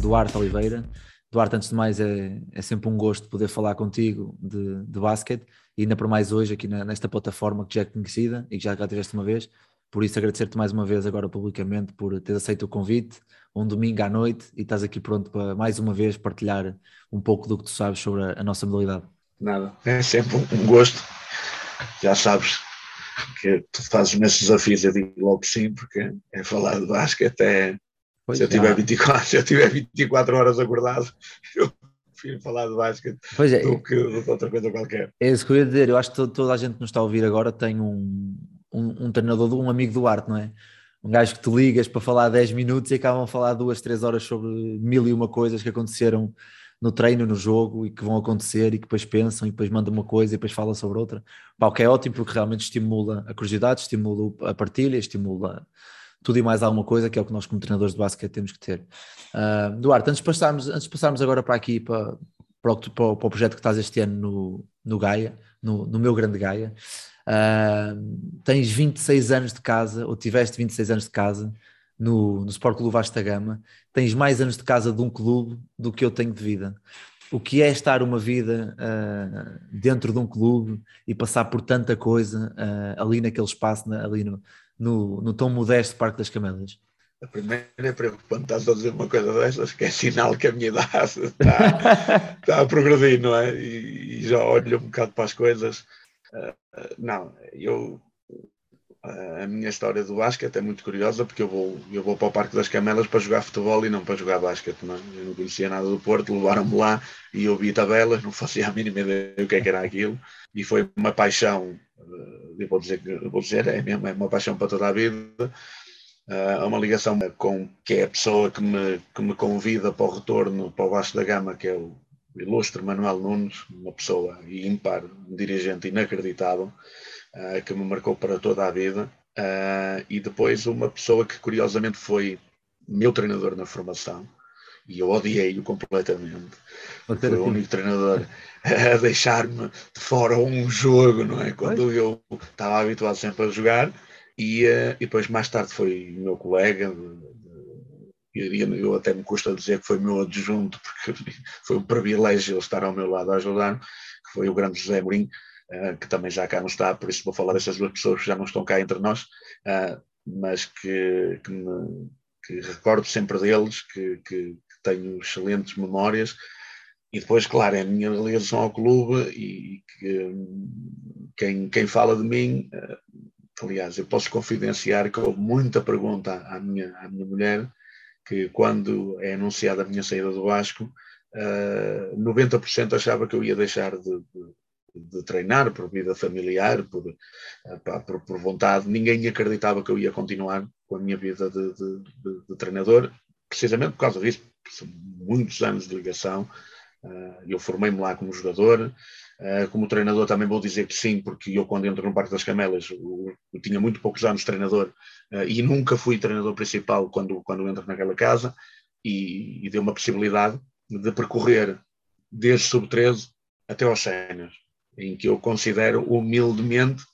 Duarte Oliveira. Duarte, antes de mais, é, é sempre um gosto poder falar contigo de, de basquete e ainda por mais hoje aqui na, nesta plataforma que já é conhecida e que já, já tiveste uma vez. Por isso, agradecer-te mais uma vez agora publicamente por ter aceito o convite, um domingo à noite e estás aqui pronto para mais uma vez partilhar um pouco do que tu sabes sobre a, a nossa modalidade. Nada, é sempre um gosto. Já sabes que tu fazes nesses desafios, eu digo logo sim, porque é falar de basquete é Pois se, eu tiver 24, se eu tiver 24 horas acordado, eu prefiro falar de basquete pois é, do que de outra coisa qualquer. É isso que eu ia dizer. Eu acho que toda a gente que nos está a ouvir agora tem um, um, um treinador, um amigo do arte, não é? Um gajo que tu ligas para falar 10 minutos e acabam a falar duas, três horas sobre mil e uma coisas que aconteceram no treino, no jogo e que vão acontecer e que depois pensam e depois mandam uma coisa e depois falam sobre outra. Pá, o que é ótimo porque realmente estimula a curiosidade, estimula a partilha, estimula tudo e mais alguma coisa, que é o que nós como treinadores de basquete temos que ter. Uh, Duarte, antes de, passarmos, antes de passarmos agora para aqui, para, para, o, para, o, projeto que estás este ano no, no Gaia, no, no meu grande Gaia, uh, tens 26 anos de casa, ou tiveste 26 anos de casa, no, no Sport Clube Vasta Gama, tens mais anos de casa de um clube do que eu tenho de vida. O que é estar uma vida uh, dentro de um clube e passar por tanta coisa uh, ali naquele espaço, na, ali no, no, no tão modesto Parque das Camélias? A primeira é preocupante, estás a dizer uma coisa destas, que é sinal que a minha idade está, está a progredir, não é? E, e, já olho um bocado para as coisas. Uh, não, eu. Uh, a minha história do basquete é muito curiosa porque eu vou, eu vou para o Parque das Camelas para jogar futebol e não para jogar basquete. Não é? Eu não conhecia nada do Porto, levaram-me lá e eu vi tabelas, não fazia a mínima ideia do que, é que era aquilo. E foi uma paixão eu vou dizer, vou dizer é mesmo é uma paixão para toda a vida, é uma ligação com que é a pessoa que me, que me convida para o retorno para o Vasco da Gama, que é o ilustre Manuel Nunes, uma pessoa ímpar, um dirigente inacreditável, uh, que me marcou para toda a vida, uh, e depois uma pessoa que curiosamente foi meu treinador na formação, e eu odiei-o completamente. Foi o único treinador a deixar-me de fora um jogo, não é? Quando eu estava habituado sempre a jogar, e, uh, e depois mais tarde foi meu colega, eu, eu até me custa dizer que foi meu adjunto, porque foi um privilégio ele estar ao meu lado a ajudar, que foi o grande José Mourinho, uh, que também já cá não está, por isso vou falar dessas duas pessoas que já não estão cá entre nós, uh, mas que, que, me, que, recordo sempre deles, que, que tenho excelentes memórias, e depois, claro, é a minha ligação ao clube e que, quem, quem fala de mim, eh, aliás, eu posso confidenciar que houve muita pergunta à minha, à minha mulher, que quando é anunciada a minha saída do Vasco, uh, eh, 90% achava que eu ia deixar de, de, de treinar por vida familiar, por, uh, por, por, vontade. Ninguém acreditava que eu ia continuar com a minha vida de, de treinador, precisamente por causa disso. Muitos anos de ligação, eu formei-me lá como jogador, ah, como treinador também vou dizer que sim, porque eu quando entro no Parque das Camelas eu, tinha muito poucos anos de treinador ah, e nunca fui treinador principal quando, quando entro naquela casa e, e deu uma possibilidade de percorrer desde sub-13 até aos séniores, em que eu considero humildemente,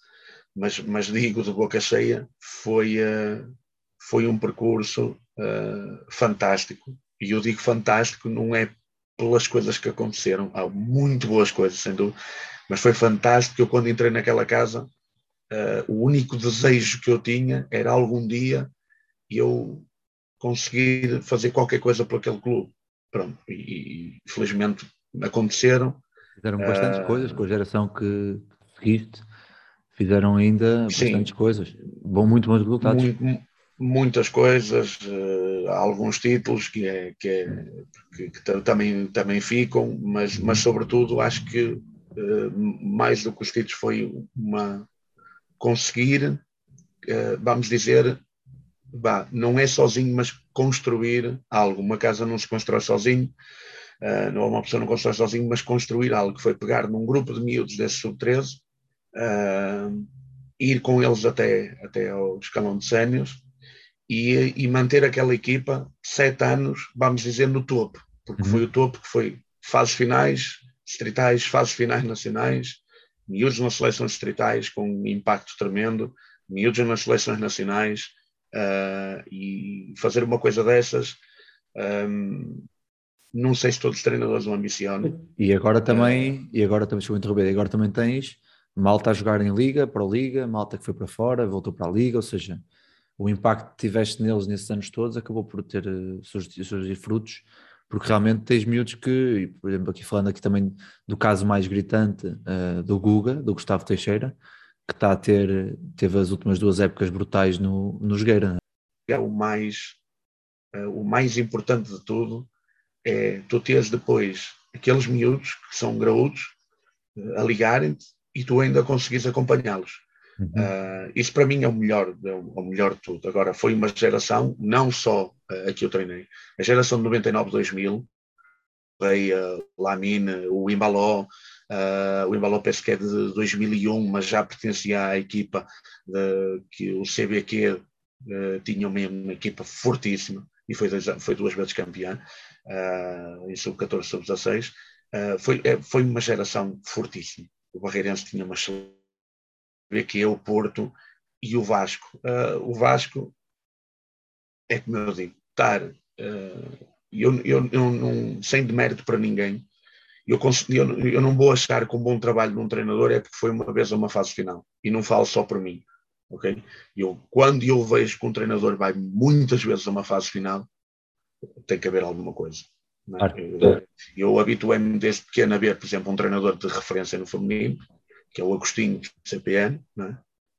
mas, mas digo de boca cheia, foi, foi um percurso fantástico. E eu digo fantástico não é pelas coisas que aconteceram. Há muito boas coisas, sem dúvida, mas foi fantástico. Eu, quando entrei naquela casa, uh, o único desejo que eu tinha era algum dia eu conseguir fazer qualquer coisa por aquele clube. Pronto, e, e felizmente aconteceram. Fizeram bastantes uh, coisas com a geração que seguiste, fizeram ainda sim, bastantes coisas. Bom, muito bons resultados. Muito, muitas coisas, uh, alguns títulos que, é, que, é, que, que também, também ficam, mas, mas sobretudo acho que uh, mais do que os títulos foi uma conseguir, uh, vamos dizer, bah, não é sozinho, mas construir algo. Uma casa não se constrói sozinho, não, uma pessoa não constrói sozinho, mas construir algo, que foi pegar num grupo de miúdos desse sub-13, uh, ir com eles até, até ao escalão de sénios e, e, manter aquela equipa sete anos, vamos dizer, no topo, porque uhum. foi o topo que foi fases finais, distritais, fases finais nacionais, miúdos nas seleções distritais com um impacto tremendo, miúdos nas seleções nacionais, uh, e fazer uma coisa dessas, um, não sei se todos os treinadores o ambicionam. E agora também, uh, e agora também, eu interromper, agora também tens malta a jogar em Liga, para a Liga, malta que foi para fora, voltou para a Liga, ou seja, o impacto que tiveste neles nesses anos todos acabou por ter uh, surgir frutos, porque realmente tens miúdos que, por exemplo, aqui falando aqui também do caso mais gritante uh, do Guga, do Gustavo Teixeira, que está a ter, teve as últimas duas épocas brutais no, no Jogueira. É o mais, uh, o mais importante de tudo é tu teres depois aqueles miúdos que são graúdos uh, a ligarem-te e tu ainda conseguires acompanhá-los. Uh, isso para mim é o melhor, é o melhor de tudo. Agora, foi uma geração, não só uh, a que eu treinei, a geração de 99-2000, veio a Lamine, o Imbaló, uh, o Imbaló penso que é de 2001, mas já pertencia à equipa de, que o CBQ uh, tinha uma, uma, equipa fortíssima e foi, dois, foi duas vezes campeã uh, em sub-14, sub-16. foi, é, foi uma geração fortíssima. O Barreirense tinha uma que o Porto e o Vasco. Uh, o Vasco é como eu digo, estar. Uh, eu, eu, eu não, sem demérito para ninguém, eu, eu, eu, não vou achar que um bom trabalho de um treinador é porque foi uma vez a uma fase final. E não falo só por mim. ok? Eu, quando eu vejo que um treinador vai muitas vezes a uma fase final, tem que haver alguma coisa. É? Eu, eu habituei-me desde pequeno a ver, por exemplo, um treinador de referência no feminino, que é o Agostinho CPN, é?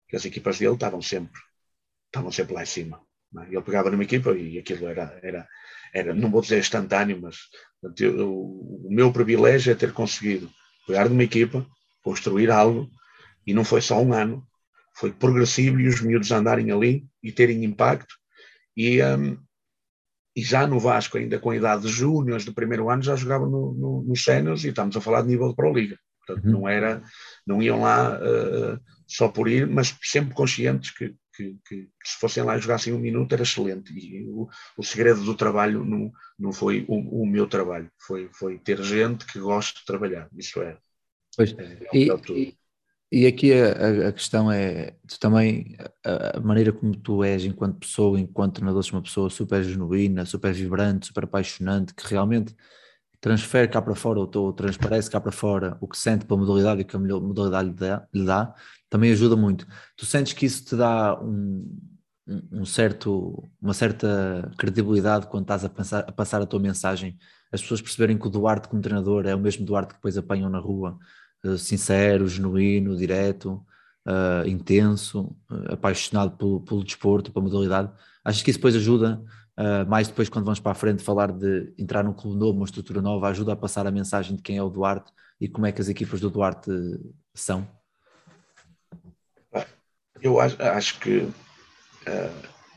que as equipas dele estavam sempre, estavam sempre lá em cima. É? Ele pegava numa equipa e aquilo era, era, era não vou dizer instantâneo, mas eu, o meu privilégio é ter conseguido pegar numa equipa, construir algo, e não foi só um ano, foi progressivo e os miúdos andarem ali e terem impacto. E, um, e já no Vasco, ainda com a idade de júniores do primeiro ano, já jogavam no, no, nos séniores e estamos a falar de nível de Pro Liga. Portanto, uhum. não era, não iam lá uh, só por ir, mas sempre conscientes que, que, que, se fossem lá e jogassem um minuto era excelente. E o, o segredo do trabalho não, não foi o, o, meu trabalho, foi, foi ter gente que gosta de trabalhar. Isso é. Pois, é, é e, e, e, aqui a, a, questão é: tu também, a, a, maneira como tu és enquanto pessoa, enquanto treinador, és uma pessoa super genuína, super vibrante, super apaixonante, que realmente transfere cá para fora, ou, transparece cá para fora o que sente para a modalidade e que a modalidade lhe dá, lhe dá, também ajuda muito. Tu sentes que isso te dá um, um certo, uma certa credibilidade quando estás a, pensar, a passar a tua mensagem, as pessoas perceberem que o Duarte como treinador é o mesmo Duarte que depois apanham na rua, uh, sincero, genuíno, direto, uh, intenso, uh, apaixonado pelo, pelo desporto, pela modalidade. Achas que isso depois ajuda Uh, mais depois, quando vamos para a frente, falar de entrar num clube novo, uma estrutura nova, ajuda a passar a mensagem de quem é o Duarte e como é que as equipas do Duarte são? Eu acho, acho que uh,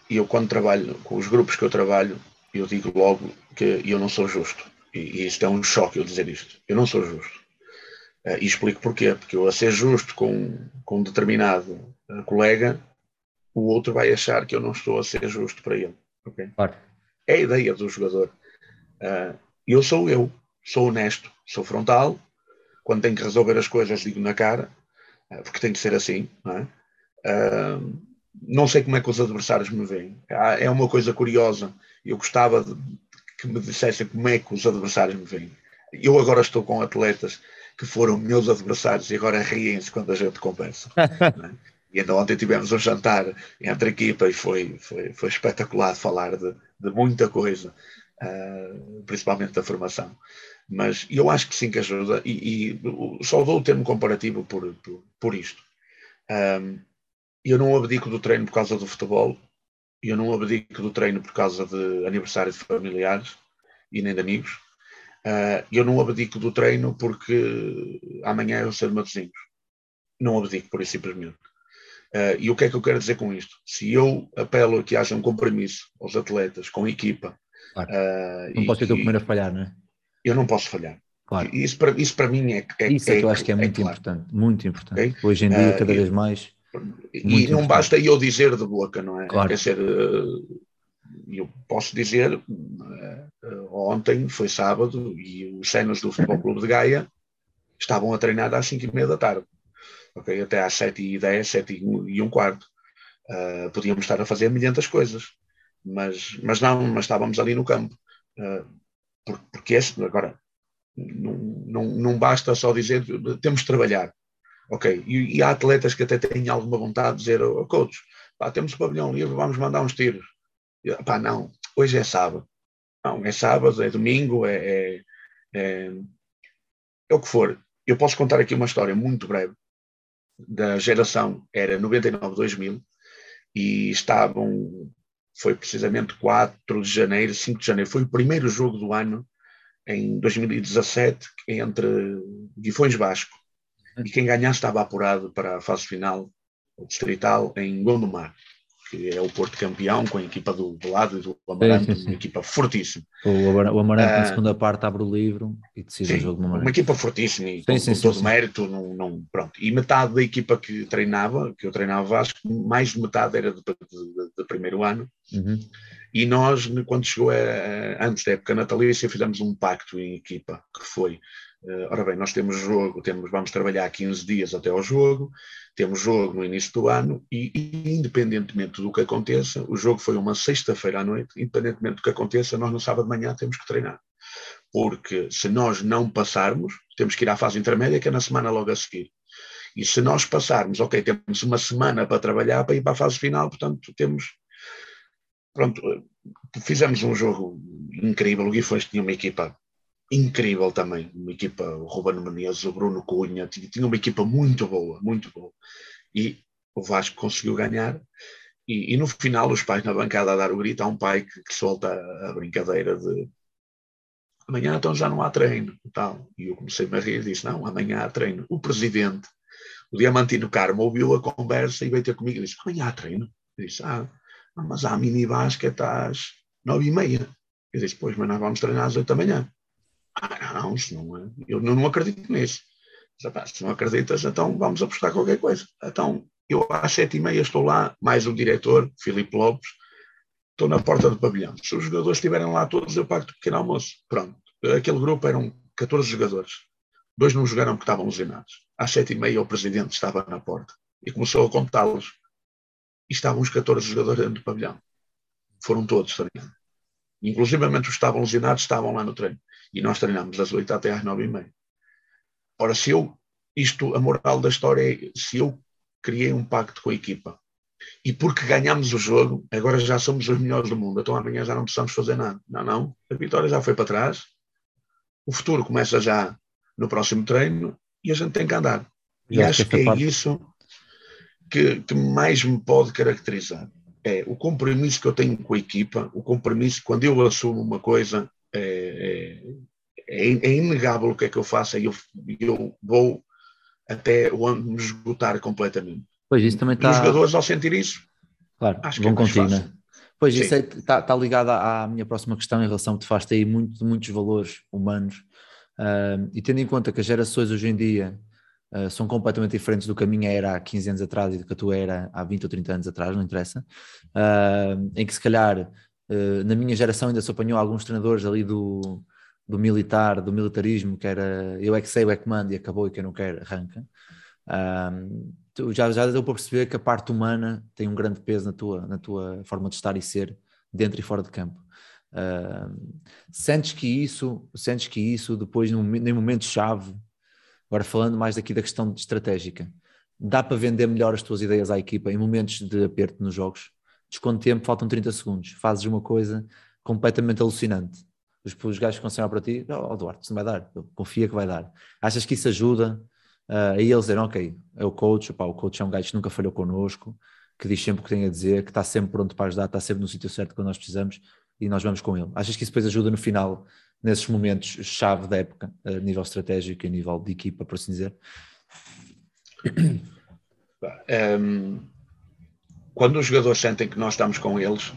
eu, quando trabalho com os grupos que eu trabalho, eu digo logo que eu não sou justo. E, e isto é um choque eu dizer isto. Eu não sou justo. Uh, e explico porquê. Porque eu, a ser justo com, com um determinado colega, o outro vai achar que eu não estou a ser justo para ele. Okay? Claro. É a ideia do jogador. Uh, eu sou eu, sou honesto, sou frontal. Quando tenho que resolver as coisas, digo na cara, uh, porque tem que ser assim. Não, é? uh, não sei como é que os adversários me veem. é uma coisa curiosa. Eu gostava de, que me dissessem como é que os adversários me veem. Eu agora estou com atletas que foram meus adversários e agora riem-se quando a gente conversa. E ainda ontem tivemos um jantar entre equipas e foi, foi, foi espetacular falar de, de muita coisa, uh, principalmente da formação. Mas eu acho que sim que ajuda, e, e só dou o termo comparativo por, por, por isto. Um, eu não abdico do treino por causa do futebol, eu não abdico do treino por causa de aniversários familiares e nem de amigos. Uh, eu não abdico do treino porque amanhã eu de Matosinhos. Não abdico, por isso simplesmente. Uh, e o que é que eu quero dizer com isto? Se eu apelo a que haja um compromisso aos atletas, com a equipa. Claro. Uh, não posso ter o primeiro a falhar, não é? Eu não posso falhar. Claro. Isso para, isso para mim é. é isso é, é que eu acho que é, é muito claro. importante. Muito importante. Okay? Hoje em dia, cada uh, vez mais. E não basta eu dizer de boca, não é? Claro. Quer dizer, eu posso dizer, ontem foi sábado e os cenas do Futebol Clube de Gaia estavam a treinar às 5 e meia da tarde okay? até às 7 e 10, 7 e um quarto. Uh, podíamos estar a fazer milhentas coisas, mas, mas não, mas estávamos ali no campo. Uh, porque agora, não, não, não basta só dizer temos de trabalhar. Ok, e, e há atletas que até têm alguma vontade de dizer, oh, coach, pá, temos o pavilhão livre, vamos mandar uns tiros. E, pá, não, hoje é sábado. Não, é sábado, é domingo, é, é, é, é o que for. Eu posso contar aqui uma história muito breve da geração era 99-2000 e estavam, foi precisamente 4 de janeiro, 5 de janeiro, foi o primeiro jogo do ano em 2017 entre Guifões Vasco e quem ganhasse estava apurado para a fase final distrital em Gondomar que é o Porto campeão, com a equipa do, do lado e do Amarante, sim, sim, sim. uma equipa fortíssima. O, Amarante na ah, segunda parte abre o livro e decide o jogo no Amarante. Uma equipa fortíssima e com, com todo mérito, não, não, pronto. E metade da equipa que treinava, que eu treinava acho que mais de metade era do, primeiro ano. Uhum. E nós, quando chegou a, a, antes da época natalícia, fizemos um pacto em equipa, que foi ora bem, nós temos jogo, temos, vamos trabalhar 15 dias até ao jogo, temos jogo no início do ano e, independentemente do que aconteça, o jogo foi uma sexta-feira à noite, independentemente do que aconteça, nós no sábado de manhã temos que treinar. Porque se nós não passarmos, temos que ir à fase intermédia, que é na semana logo a seguir. E se nós passarmos, ok, temos uma semana para trabalhar para ir para a fase final, portanto temos. Pronto, fizemos um jogo incrível. O Guifões tinha uma equipa incrível também, uma equipa, o Ruben Menezes, o Bruno Cunha, tinha uma equipa muito boa, muito boa. E o Vasco conseguiu ganhar. E, e no final, os pais na bancada a dar o grito, há um pai que, que solta a brincadeira de amanhã então já não há treino. E, tal. e eu comecei a rir e disse: Não, amanhã há treino. O presidente, o Diamantino Carmo, ouviu a conversa e veio ter comigo e disse: Amanhã há treino. Eu disse: Ah, mas há mini basquete às nove e meia. Eu disse: Pois, mas nós vamos treinar às oito da manhã. Ah, não, isso não é. Eu não, acredito nisso. Se não acreditas, então vamos apostar qualquer coisa. Então, eu às sete e meia estou lá, mais o diretor, Filipe Lopes, estou na porta do pavilhão. Se os jogadores estiverem lá todos, eu pago o pequeno almoço. Pronto. Aquele grupo eram 14 jogadores. Dois não jogaram porque estavam lesionados. Às sete e meia o presidente estava na porta e começou a contá-los. E estavam os 14 jogadores dentro do pavilhão. Foram todos treinando. Inclusive os que estavam lesionados estavam lá no treino. E nós treinamos das 8 até às 9 e meia. Ora, se eu, isto, a moral da história é, se eu criei um pacto com a equipa e porque ganhamos o jogo, agora já somos os melhores do mundo, então amanhã já não precisamos fazer nada. Não, não, a vitória já foi para trás, o futuro começa já no próximo treino e a gente tem que andar. E acho que é parte... isso que, que mais me pode caracterizar. É o compromisso que eu tenho com a equipa, o compromisso quando eu assumo uma coisa, é, é, é, inegável o que é que eu faço, eu, eu vou até o ano me esgotar completamente. Pois isso também está. Os jogadores, ao sentir isso, claro, acho vão que é contigo, né? Pois Sim. isso está é, tá ligado à, minha próxima questão em relação que te faz aí muito, muitos valores humanos uh, e tendo em conta que as gerações hoje em dia uh, são completamente diferentes do que a minha era há 15 anos atrás e do que a tua era há 20 ou 30 anos atrás, não interessa, uh, em que se calhar na minha geração ainda se apanhou alguns treinadores ali do, do militar, do militarismo, que era eu é que sei, eu é que mando e acabou e quem não quer arranca. Um, já, já deu para perceber que a parte humana tem um grande peso na tua, na tua forma de estar e ser dentro e fora de campo. Uh, sentes que isso, sentes que isso depois num, num momento chave, agora falando mais aqui da questão estratégica, dá para vender melhor as tuas ideias à equipa em momentos de aperto nos jogos? Desconto de tempo, faltam 30 segundos, fazes uma coisa completamente alucinante. Os, os gajos que vão para ti, oh, Duarte, isso não vai dar, confia que vai dar. Achas que isso ajuda uh, a eles dizerem, ok, é o coach, opa, o coach é um gajo que nunca falhou connosco, que diz sempre o que tem a dizer, que está sempre pronto para ajudar, está sempre no sítio certo quando nós precisamos e nós vamos com ele. Achas que isso depois ajuda no final, nesses momentos chave da época, a nível estratégico e a nível de equipa, por assim dizer? Um, quando os jogadores sentem que nós estamos com eles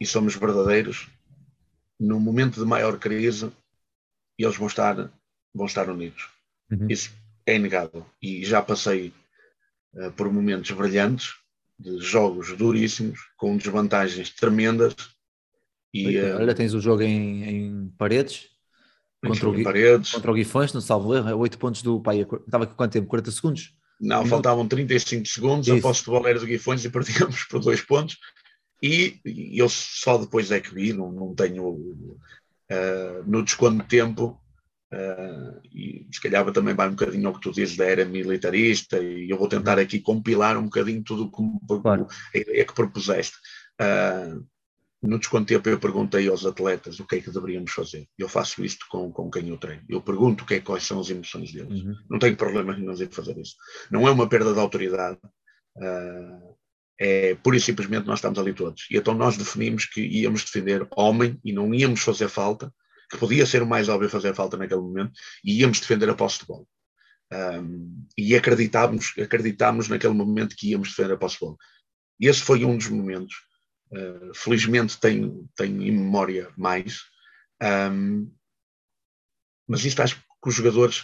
e somos verdadeiros, no momento de maior crise, eles vão estar, vão estar unidos. Uhum. Isso é inegável. E já passei uh, por momentos brilhantes, de jogos duríssimos, com desvantagens tremendas. E, uh, Olha, tens o jogo em, em paredes. Contra o, Gui, paredes. contra o Guifões, no salvo erro, 8 pontos do pai. Estava com quanto tempo? 40 segundos? Não, faltavam 35 segundos, Isso. a posse de bola era do Guifões e perdíamos por dois pontos. E, e eu só depois é que vi, não, não tenho uh, no desconto de tempo, uh, e se calhar também vai um bocadinho ao que tu dizes da era militarista, e eu vou tentar aqui compilar um bocadinho tudo como, Claro. a ideia que propuseste. Uh, no desconto de tempo eu perguntei aos atletas o que é que deveríamos fazer. Eu faço isto com, com quem eu treino. Eu pergunto o que é, quais são as emoções deles. Uhum. Não tenho problema nenhum em fazer isso. Não é uma perda de autoridade. Uh, é pura e simplesmente nós estamos ali todos. E então nós definimos que íamos defender homem e não íamos fazer falta, que podia ser o mais óbvio fazer falta naquele momento, e íamos defender a posse de bola. Um, e acreditávamos, acreditámos naquele momento que íamos defender a posse de bola. Esse foi um dos momentos. Uh, felizmente tenho, tenho em memória mais. Um, mas isto acho que os jogadores.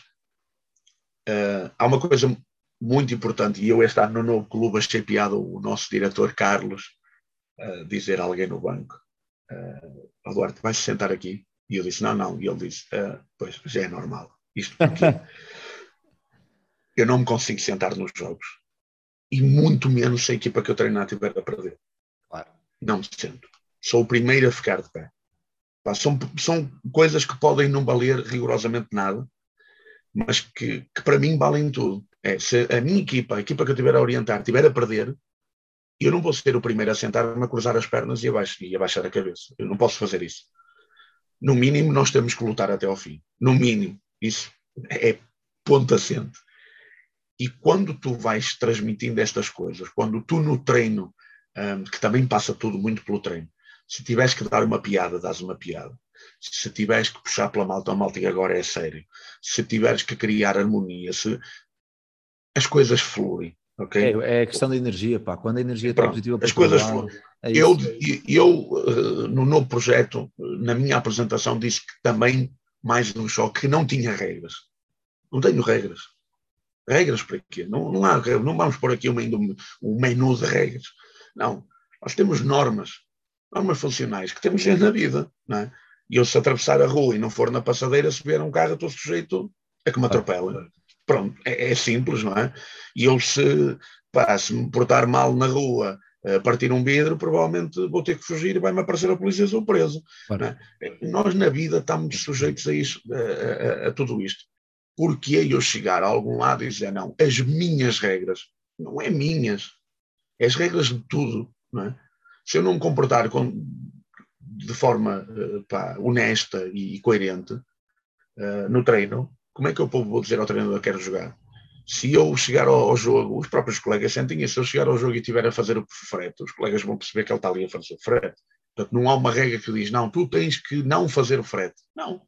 Uh, há uma coisa muito importante, e eu este ano no novo clube achei piada o nosso diretor Carlos uh, dizer a alguém no banco, uh, Duarte, vais sentar aqui? E eu disse, não, não. E ele disse, pois, já é normal. Isto porque eu não me consigo sentar nos jogos. E muito menos se a equipa que eu treinar estiver a perder. Não me sento. Sou o primeiro a ficar de pé. Pá, são, são coisas que podem não valer rigorosamente nada, mas que, que para mim valem tudo. É, se a minha equipa, a equipa que eu estiver a orientar, estiver a perder, eu não vou ser o primeiro a sentar-me a cruzar as pernas e, abaixo, e abaixar a cabeça. Eu não posso fazer isso. No mínimo, nós temos que lutar até ao fim. No mínimo. Isso é ponto assente. E quando tu vais transmitindo estas coisas, quando tu no treino, um, que também passa tudo muito pelo treino, se tiveres que dar uma piada, dás uma piada. Se tiveres que puxar pela malta, a malta que agora é sério. Se tiveres que criar harmonia, se as coisas fluem. Okay? É, é questão da energia, pá. Quando a energia está positiva, as coisas lado, fluem. é Eu, eu, uh, no novo projeto, na minha apresentação, disse que também, mais um choque, que não tinha regras. Não tenho regras. Regras para quê? Não, não, há, não vamos pôr aqui um, um menu de regras. Não. Nós temos normas, normas funcionais que temos na vida. Não é? E eu, se atravessar a rua e não for na passadeira, se vier um carro, estou sujeito a que me atropela. Pronto, é, é, simples, não é? E eu, se, pá, se me portar mal na rua, uh, partir um vidro, provavelmente vou ter que fugir e vai-me aparecer a polícia e sou preso. Claro. É? Nós, na vida, estamos sujeitos a, isso, a, a, a tudo isto. Porque eu chegar a algum lado e dizer, não, as minhas regras, não é minhas, é as regras de tudo, não é? Se eu não me comportar com, de forma uh, pá, honesta e coerente uh, no treino, como é que eu vou dizer ao treinador que quero jogar? Se eu chegar ao, ao, jogo, os próprios colegas sentem isso, se eu chegar ao jogo e estiver a fazer o frete, os colegas vão perceber que ele está ali a fazer o frete. Portanto, não há uma regra que diz, não, tu tens que não fazer o frete. Não.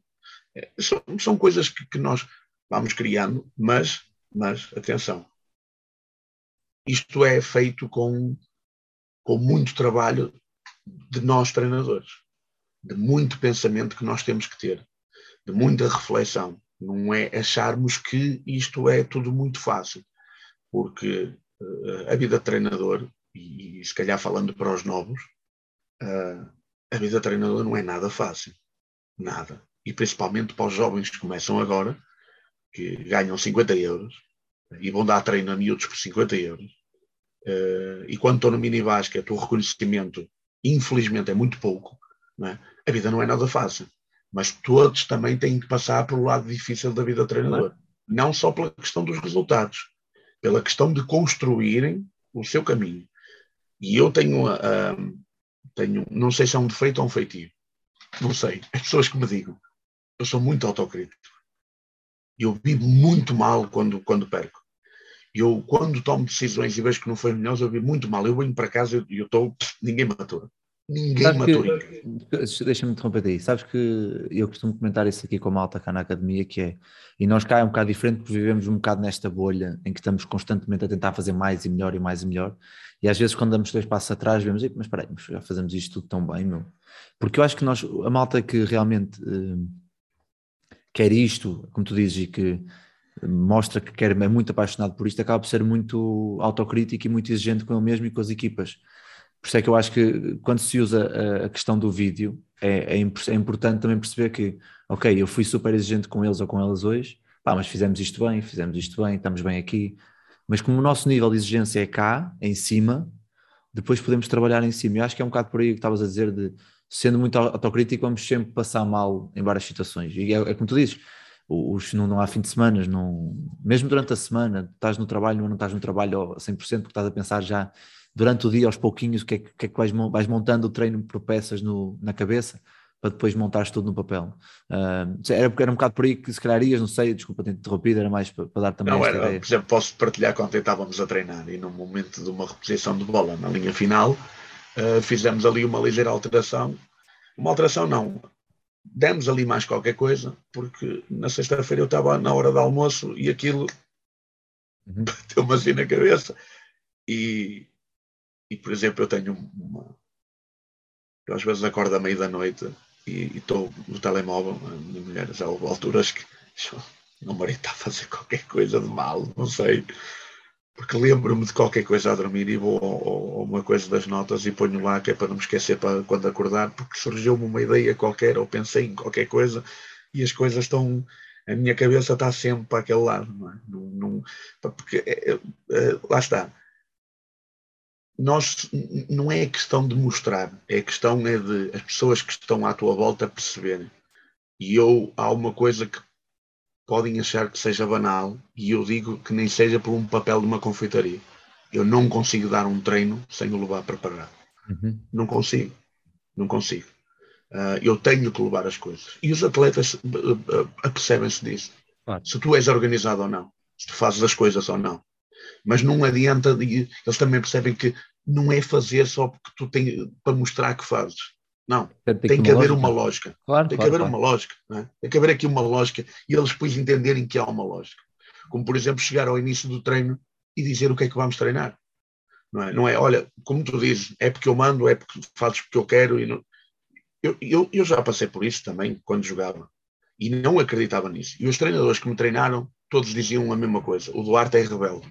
É, são, são, coisas que, que, nós vamos criando, mas, mas, atenção, isto é feito com, com muito trabalho de nós treinadores, de muito pensamento que nós temos que ter, de muita reflexão. Não é acharmos que isto é tudo muito fácil, porque uh, a vida de treinador, e, se calhar falando para os novos, uh, a vida de treinador não é nada fácil. Nada. E principalmente para os jovens que começam agora, que ganham 50 euros e vão dar treino a miúdos por 50 euros. Uh, e quando estão no mini basquete, o reconhecimento, infelizmente, é muito pouco. É? A vida não é nada fácil mas todos também têm que passar pelo lado difícil da vida treinador. Não, não só pela questão dos resultados, pela questão de construírem o seu caminho. E eu tenho, uh, tenho não sei se é um defeito ou um feitio, não sei, as pessoas que me digam, eu sou muito autocrítico. Eu vivo muito mal quando, quando perco. Eu, quando tomo decisões e vejo que não foi melhor, eu vivo muito mal. Eu venho para casa e eu estou, ninguém me atura. Ninguém Sabes matou que-. Deixa-me interromper aí. Sabes que eu costumo comentar isso aqui com a malta cá na academia, que é, e nós cá é um bocado diferente porque vivemos um bocado nesta bolha em que estamos constantemente a tentar fazer mais e melhor e mais e melhor. E às vezes quando damos dois passos atrás vemos, "Ei, mas espera aí, mas já fazemos isto tudo tão bem, meu. Porque eu acho que nós, a malta que realmente eh, quer isto, como tu dizes, e que mostra que quer, é muito apaixonado por isto, acaba por ser muito autocrítico e muito exigente com ele mesmo e com as equipas. Por isso é que eu acho que quando se usa a, questão do vídeo, é, é, é importante também perceber que, ok, eu fui super exigente com eles ou com elas hoje, pá, mas fizemos isto bem, fizemos isto bem, estamos bem aqui. Mas como o nosso nível de exigência é cá, em cima, depois podemos trabalhar em cima. Eu acho que é um bocado por aí que estavas a dizer de sendo muito autocrítico, vamos sempre passar mal em várias situações. E é, é como tu dizes, os, não, não há fim de semana, não, mesmo durante a semana, estás no trabalho, não estás no trabalho a 100% porque estás a pensar já durante o dia, aos pouquinhos, o que é que, é que vais, vais montando o treino por peças no, na cabeça para depois montares tudo no papel. Ah, era, era um bocado por aí que se calhar ias, não sei, desculpa ter interrompido, era mais para, para dar também Não, era, ideia. por exemplo, posso partilhar quando estávamos a treinar e no momento de uma reposição de bola na linha final, eh, fizemos ali uma ligeira alteração. Uma alteração não, demos ali mais qualquer coisa, porque na sexta-feira eu estava na hora do almoço e aquilo Uhum. bateu-me assim na cabeça. E, e, por exemplo, eu tenho uma. Eu às vezes acordo à meia da noite e estou no telemóvel. A minha mulher já houve alturas que o meu marido está a fazer qualquer coisa de mal, não sei. Porque lembro-me de qualquer coisa a dormir e vou a uma coisa das notas e ponho lá que é para não me esquecer para quando acordar, porque surgiu-me uma ideia qualquer ou pensei em qualquer coisa e as coisas estão. A minha cabeça está sempre para aquele lado, não é? Não, não- porque é, é, é, lá está. Nós não é questão de mostrar, é questão é de as pessoas que estão à tua volta perceberem. E eu há uma coisa que podem achar que seja banal e eu digo que nem seja por um papel de uma confeitaria. Eu não consigo dar um treino sem o levar preparado. Uhum. Não consigo. Não consigo. Ah, eu tenho que levar as coisas. E os atletas ah, apercebem-se disso. Claro. Se tu és organizado ou não. Se tu fazes as coisas ou não. Mas não adianta. Eles também percebem que não é fazer só porque tu tens para mostrar que fazes. Não. Tem que haver uma lógica. Claro, Tem claro, que haver claro. uma lógica, é? Tem que haver aqui uma lógica e eles depois entenderem que há uma lógica. Como, por exemplo, chegar ao início do treino e dizer o que é que vamos treinar. Não é? Não é, olha, como tu dizes, é porque eu mando, é porque fazes porque eu quero. E não... eu, eu, eu já passei por isso também quando jogava e não acreditava nisso. E os treinadores que me treinaram, todos diziam a mesma coisa: o Duarte é rebelde,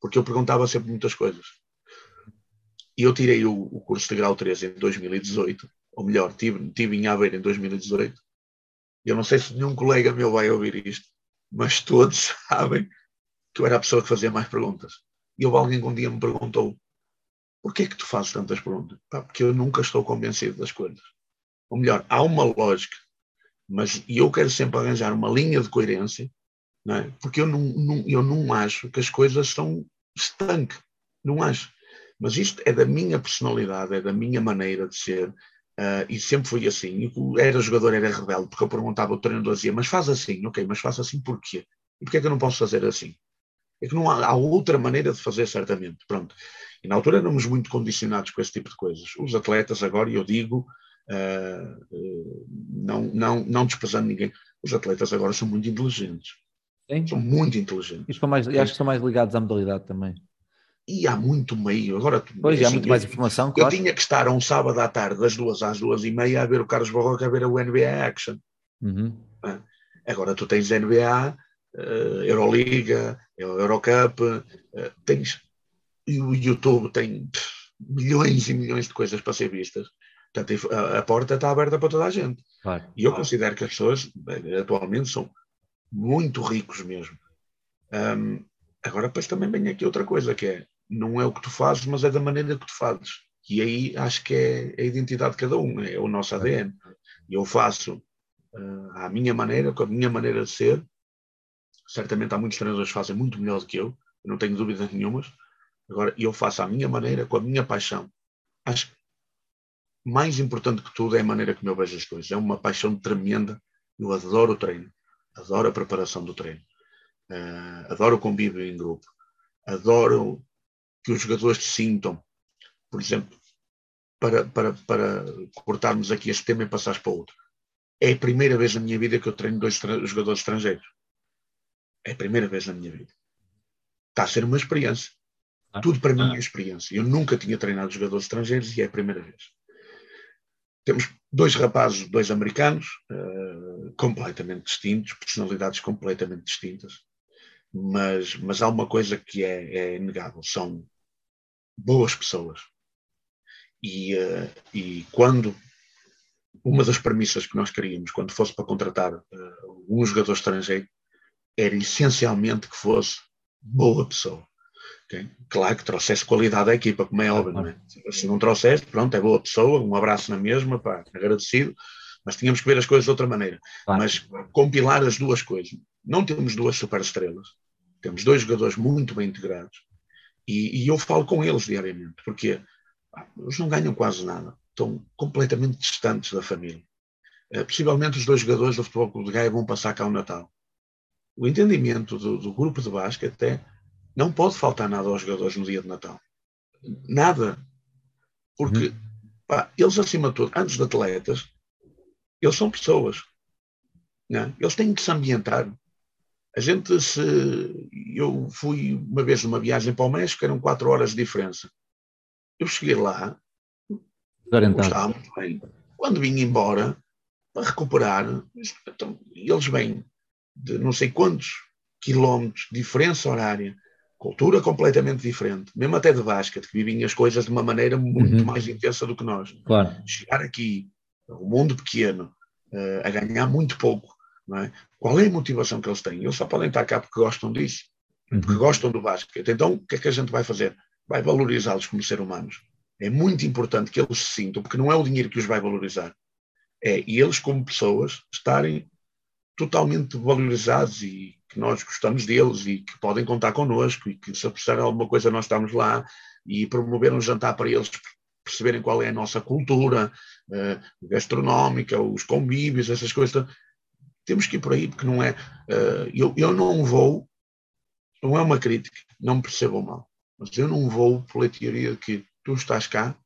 porque eu perguntava sempre muitas coisas. E eu tirei o, o curso de grau 3 em 2018, ou melhor, tive, tive em Aveiro em 2018. Eu não sei se nenhum colega meu vai ouvir isto, mas todos sabem que eu era a pessoa que fazia mais perguntas. E houve alguém que um dia me perguntou: porquê é que tu fazes tantas perguntas? Porque eu nunca estou convencido das coisas. Ou melhor, há uma lógica, mas eu quero sempre arranjar uma linha de coerência, não é? porque eu não, não, eu não acho que as coisas são estanque, não acho. Mas isto é da minha personalidade, é da minha maneira de ser, uh, e sempre foi assim. E era jogador, era rebelde, porque eu perguntava, o treinador dizia, mas faz assim, ok, mas faz assim porquê? E porquê é que eu não posso fazer assim? É que não há, há outra maneira de fazer, certamente. Pronto. E na altura éramos muito condicionados com esse tipo de coisas. Os atletas, agora, eu digo, uh, uh, não, não, não desprezando ninguém, os atletas agora são muito inteligentes. Sim. São muito inteligentes. E mais, acho que são mais ligados à modalidade também. E há muito meio. Agora, pois, assim, há muito mais informação. Eu, claro. eu tinha que estar um sábado à tarde, das duas às duas e meia, a ver o Carlos Barroca, a ver o NBA Action. Uhum. Agora tu tens NBA, uh, Euroliga, Eurocup, uh, tens. E o YouTube tem milhões e milhões de coisas para ser vistas. Portanto, a, a porta está aberta para toda a gente. Claro. E eu considero que as pessoas atualmente são muito ricos mesmo. Um, agora, depois também vem aqui outra coisa que é não é o que tu fazes, mas é da maneira que tu fazes. E aí acho que é a identidade de cada um, é o nosso ADN. Eu faço uh, à minha maneira, com a minha maneira de ser. Certamente há muitos treinadores que fazem muito melhor do que eu, eu não tenho dúvidas nenhumas. Agora, eu faço à minha maneira, com a minha paixão. Acho que mais importante que tudo é a maneira como eu vejo as coisas. É uma paixão tremenda. Eu adoro o treino, adoro a preparação do treino, uh, adoro o convívio em grupo, adoro que os jogadores sintam. Por exemplo, para, para, para cortarmos aqui este tema e passares para outro. É a primeira vez na minha vida que eu treino dois jogadores estrangeiros. É a primeira vez na minha vida. Está a ser uma experiência. Ah. Tudo para mim é experiência. Eu nunca tinha treinado jogadores estrangeiros e é a primeira vez. Temos dois rapazes, dois americanos, uh, completamente distintos, personalidades completamente distintas, mas, mas há uma coisa que é, é inegável: são boas pessoas. E, uh, e quando uma das premissas que nós queríamos, quando fosse para contratar uh, um jogador estrangeiro, era essencialmente que fosse boa pessoa. Okay? Claro que trouxesse qualidade à equipa, como é óbvio, não é? Se não trouxesse, pronto, é boa pessoa, um abraço na mesma, pá, agradecido, mas tínhamos que ver as coisas de outra maneira. Claro. Mas compilar as duas coisas. Não temos duas superestrelas, temos dois jogadores muito bem integrados e, e eu falo com eles diariamente, porque eles não ganham quase nada, estão completamente distantes da família. Uh, possivelmente os dois jogadores do Futebol Clube de Gaia vão passar cá o Natal. O entendimento do, do grupo de basquete é não pode faltar nada aos jogadores no dia de Natal. Nada. Porque uhum. pá, eles, acima de tudo, antes de atletas, eles são pessoas. Né? Eles têm que se ambientar. A gente se. Eu fui uma vez numa viagem para o México, eram quatro horas de diferença. Eu cheguei lá, estava muito bem. Quando vim embora, para recuperar, então, eles vêm de não sei quantos quilómetros de diferença horária cultura completamente diferente, mesmo até de basquete, que vivem as coisas de uma maneira muito uhum. mais intensa do que nós. Claro. Chegar aqui, um mundo pequeno, uh, a ganhar muito pouco, é? Qual é a motivação que eles têm? Eles só podem estar cá porque gostam disso, uhum. porque gostam do basquete. Então, o que é que a gente vai fazer? Vai valorizá-los como seres humanos. É muito importante que eles se sintam, porque não é o dinheiro que os vai valorizar, é eles, como pessoas, estarem totalmente valorizados e que nós gostamos deles e que podem contar connosco e que se precisarem alguma coisa nós estamos lá e promover um jantar para eles perceberem qual é a nossa cultura uh, gastronómica, os convívios, essas coisas. Temos que ir por aí, porque não é. Uh, eu, eu não vou, não é uma crítica, não me percebam mal, mas eu não vou pela teoria de que tu estás cá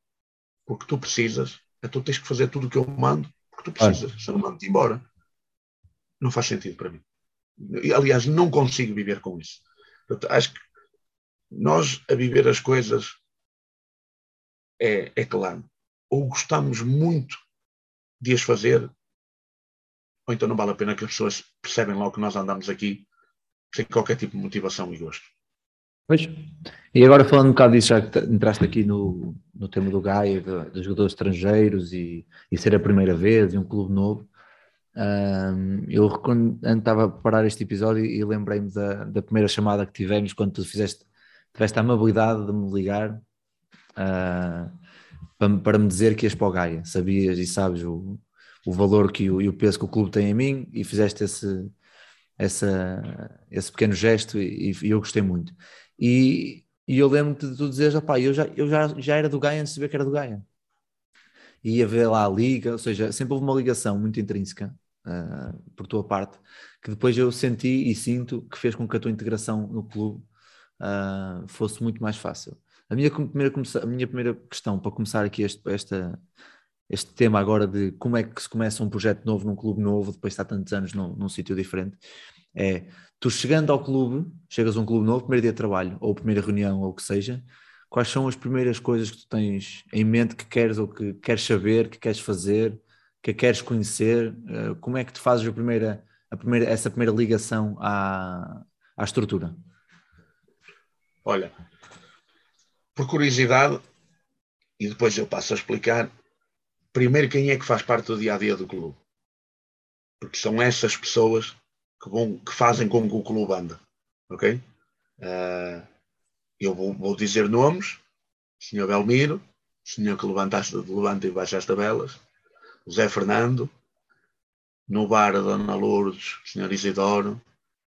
porque tu precisas, então tens que fazer tudo o que eu mando porque tu precisas, se eu mando-te embora. Não faz sentido para mim. Aliás, não consigo viver com isso. Portanto, acho que nós, a viver as coisas, é, é claro, ou gostamos muito de as fazer, ou então não vale a pena que as pessoas percebem logo que nós andamos aqui sem qualquer tipo de motivação e gosto. Pois. E agora falando um bocado disso, já que entraste aqui no, no tema do Gaia, dos jogadores estrangeiros e, e ser a primeira vez e um clube novo, um, eu estava a preparar este episódio e lembrei-me da, da, primeira chamada que tivemos quando tu fizeste, tiveste a amabilidade de me ligar uh, para, para, me dizer que ias para o Gaia. Sabias e sabes o, o valor que o, e o peso que o clube tem em mim e fizeste esse, essa, esse pequeno gesto e, e eu gostei muito. E, e eu lembro-te de tu dizeres, eu, já, eu já, já era do Gaia antes de saber que era do Gaia. E ia ver lá a liga, ou seja, sempre houve uma ligação muito intrínseca uh, por tua parte, que depois eu senti e sinto que fez com que a tua integração no clube uh, fosse muito mais fácil. A minha primeira, a minha primeira questão para começar aqui este, esta, este tema agora de como é que se começa um projeto novo num clube novo, depois de estar tantos anos num, num sítio diferente, é tu chegando ao clube, chegas a um clube novo, primeiro dia de trabalho, ou primeira reunião, ou o que seja, quais são as primeiras coisas que tu tens em mente que queres ou que queres saber, que queres fazer, que queres conhecer? Eh, como é que tu fazes a primeira, a primeira, essa primeira ligação à, à estrutura? Olha, por curiosidade, e depois eu passo a explicar, primeiro quem é que faz parte do dia a dia do clube? Porque são essas pessoas que, vão, que fazem com que o clube anda. Ok? Uh, eu vou, vou, dizer nomes: Sr. Belmiro, senhor que levantaste, levanta e baixa as tabelas, José Fernando, no bar a Dona Lourdes, Sr. Isidoro,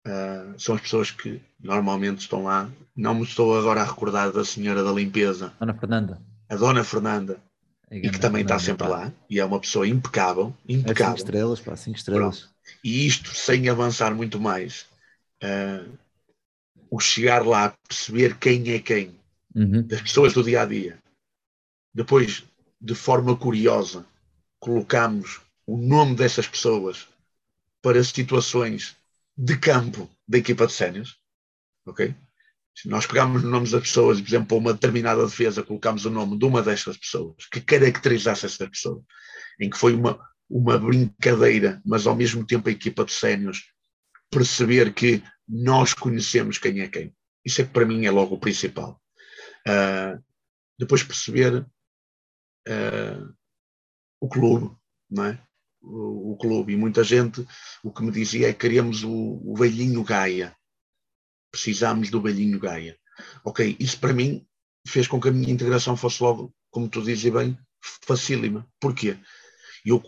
uh, são as pessoas que normalmente estão lá. Não me estou agora a recordar da senhora da limpeza. Dona Fernanda. A Dona Fernanda. E que também está sempre lá. E é uma pessoa impecável. impecável. É cinco estrelas, pá, cinco estrelas. Pronto. E isto sem avançar muito mais. Uh, o chegar lá, perceber quem é quem, uhum. das pessoas do dia a dia. Depois de forma curiosa, colocamos o nome dessas pessoas para situações de campo da equipa de sénios, ok? Se nós os nomes das pessoas, por exemplo, para uma determinada defesa, colocamos o nome de uma destas pessoas que caracterizasse essa pessoa, em que foi uma, uma brincadeira, mas ao mesmo tempo a equipa de sénios perceber que nós conhecemos quem é quem. Isso é que para mim é logo o principal. Uh, depois perceber uh, o clube, não é? O, o, clube. E muita gente o que me dizia é que queríamos o, o velhinho Gaia. Precisamos do velhinho Gaia. Ok, isso para mim fez com que a minha integração fosse logo, como tu dizes bem, facílima. Porquê? Eu,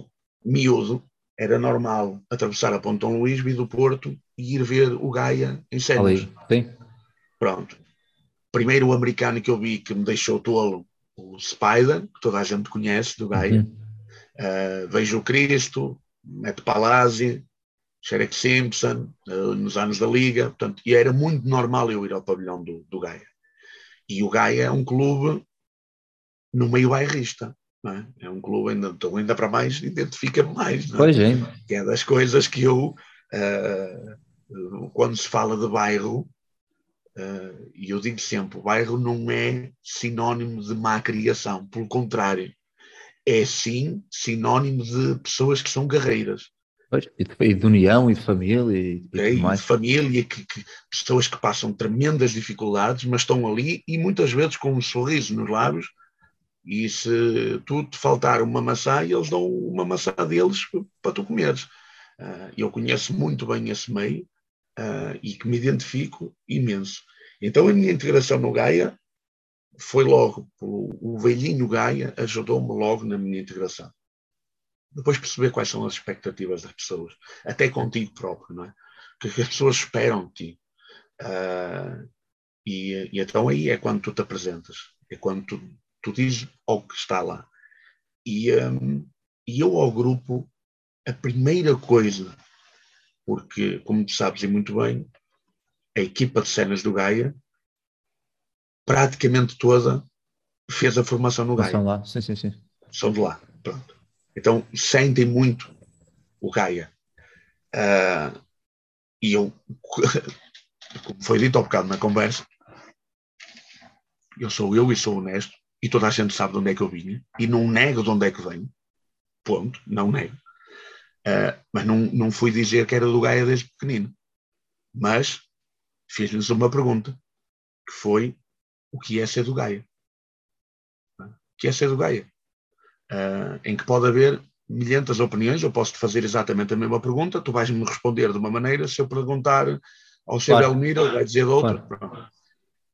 miúdo, era normal atravessar a Pontão Luís, vir do Porto e ir ver o Gaia em Sénios. Sim. Pronto. Primeiro o americano que eu vi que me deixou tolo, o Spider, que toda a gente conhece, do Gaia. Uhum. Uh, vejo o Cristo, Neto Palazzi, Sherek Simpson, uh, nos anos da Liga, portanto, e era muito normal eu ir ao pavilhão do, do Gaia. E o Gaia é um clube no meio bairrista. É? é? um clube ainda, então ainda para mais, identifica mais. Não é? Pois é. Que é das coisas que eu, uh, quando se fala de bairro, uh, e eu digo sempre, o bairro não é sinónimo de má criação, pelo contrário, é sim sinónimo de pessoas que são guerreiras. Pois, e, de, e, de, união e de família e, e, é, e de família que, que, pessoas que passam tremendas dificuldades mas estão ali e muitas vezes com um sorriso nos lábios e se tu te faltar uma maçã, eles dão uma maçã deles para tu comeres. Uh, eu conheço muito bem esse meio uh, e que me identifico imenso. Então a minha integração no Gaia foi logo, o, velhinho Gaia ajudou-me logo na minha integração. Depois perceber quais são as expectativas das pessoas, até contigo próprio, não é? O que as pessoas esperam de ti. Uh, e, e então aí é quando tu te apresentas, é quando tu tu dizes ao que está lá. E, um, e eu ao grupo, a primeira coisa, porque, como tu sabes e muito bem, a equipa de cenas do Gaia, praticamente toda, fez a formação no Gaia. São lá, sim, sim, sim. São de lá, pronto. Então sentem muito o Gaia. Uh, e eu, como foi dito ao bocado na conversa, eu sou eu e sou honesto, e toda a gente sabe de onde é que eu vinha, e não nego de onde é que venho, ponto, não nego. Uh, mas não, não fui dizer que era do Gaia desde pequenino. Mas fiz-lhes uma pergunta, que foi o que é ser do Gaia? O que é ser do Gaia? Uh, em que pode haver milhentas opiniões, eu posso-te fazer exatamente a mesma pergunta, tu vais-me responder de uma maneira, se eu perguntar ao seu claro. Belmiro, ele vai dizer de outra. Claro.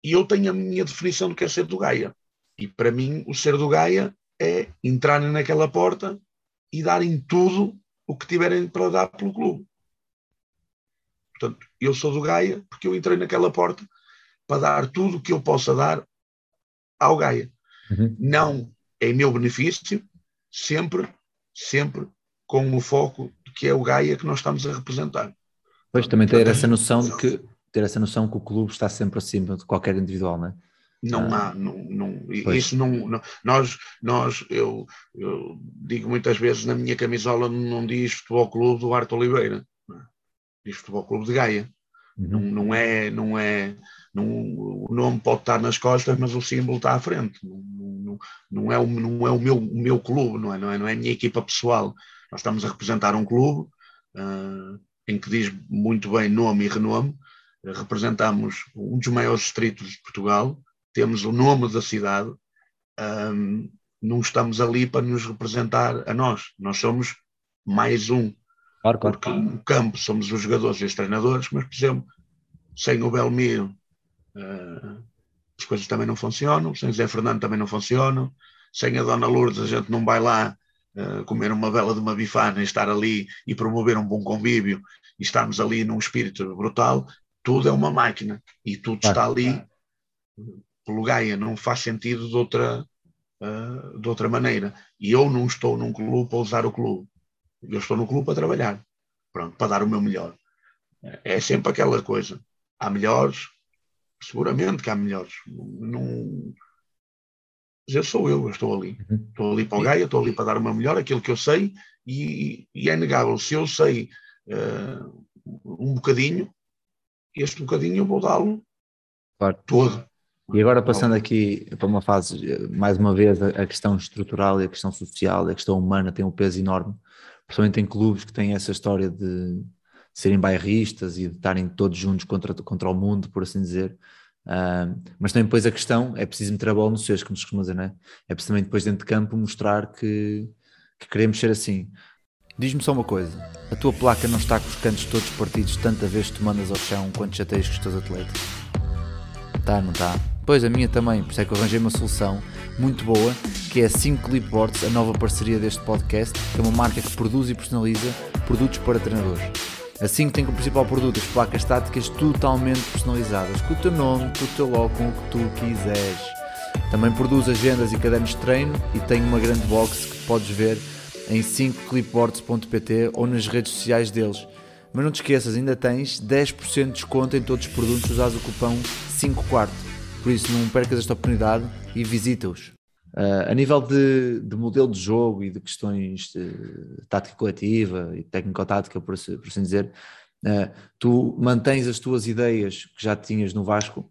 E eu tenho a minha definição do que é ser do Gaia. E para mim, o ser do Gaia é entrarem naquela porta e darem tudo o que tiverem para dar pelo clube. Portanto, eu sou do Gaia porque eu entrei naquela porta para dar tudo o que eu possa dar ao Gaia. Uhum. Não em meu benefício, sempre, sempre com o foco que é o Gaia que nós estamos a representar. Pois também ter essa noção de que ter essa noção que o clube está sempre acima de qualquer individual, não é? Não ah, há, não, não, isso não, não, nós, nós eu, eu, digo muitas vezes na minha camisola não diz Futebol Clube do Arte Oliveira, é? diz Futebol Clube de Gaia. Uhum. Não, não é, não é, não, o nome pode estar nas costas, mas o símbolo está à frente. Não, não, não é, o, não é o, meu, o meu clube, não é, não, é, não é a minha equipa pessoal. Nós estamos a representar um clube uh, em que diz muito bem nome e renome. Uh, representamos um dos maiores distritos de Portugal, temos o nome da cidade, um, não estamos ali para nos representar a nós. Nós somos mais um. Claro, claro. Porque no campo somos os jogadores e os treinadores, mas, por exemplo, sem o Belmiro uh, as coisas também não funcionam, sem Zé Fernando também não funcionam, sem a Dona Lourdes a gente não vai lá uh, comer uma vela de uma bifana e estar ali e promover um bom convívio e estarmos ali num espírito brutal, tudo é uma máquina e tudo claro. está ali pelo Gaia, não faz sentido de outra, uh, de outra maneira. E eu não estou num clube para usar o clube. Eu estou no clube para trabalhar, pronto, para dar o meu melhor. É sempre aquela coisa. Há melhores, seguramente que há melhores. Não, Mas eu sou eu, eu estou ali. Uhum. Estou ali para o Gaia, estou ali para dar o meu melhor, aquilo que eu sei, e, e é negável. Se eu sei uh, um bocadinho, este bocadinho eu vou dá-lo Claro. todo. E agora passando aqui para uma fase, mais uma vez, a questão estrutural e a questão social a questão humana tem um peso enorme, principalmente em clubes que têm essa história de serem bairristas e de estarem todos juntos contra, contra o mundo, por assim dizer. Ah, mas também depois a questão é preciso meter a bola no cesto, como se costuma dizer, não é? É preciso também depois dentro de campo mostrar que, que queremos ser assim. Diz-me só uma coisa, a tua placa não está com os cantos todos partidos tanta vez que tu mandas ao chão quando chateias com os teus atletas? Tá, não tá? Pois a minha também, por isso é que eu arranjei uma solução muito boa, que é a 5 Clipboards, a nova parceria deste podcast, que é uma marca que produz e personaliza produtos para treinadores. A 5 tem como principal produto as placas táticas totalmente personalizadas, com o teu nome, com o teu logo, com o que tu quiseres. Também produz agendas e cadernos de treino e tem uma grande box que podes ver em 5clipboards.pt ou nas redes sociais deles. Mas não te esqueças, ainda tens 10% de desconto em todos os produtos se usares o cupom 5 quarto. Por isso não percas esta oportunidade e visita-os. Uh, a nível de, de, modelo de jogo e de questões de tática coletiva e técnico-tática, por, assim, por assim dizer, uh, tu mantens as tuas ideias que já tinhas no Vasco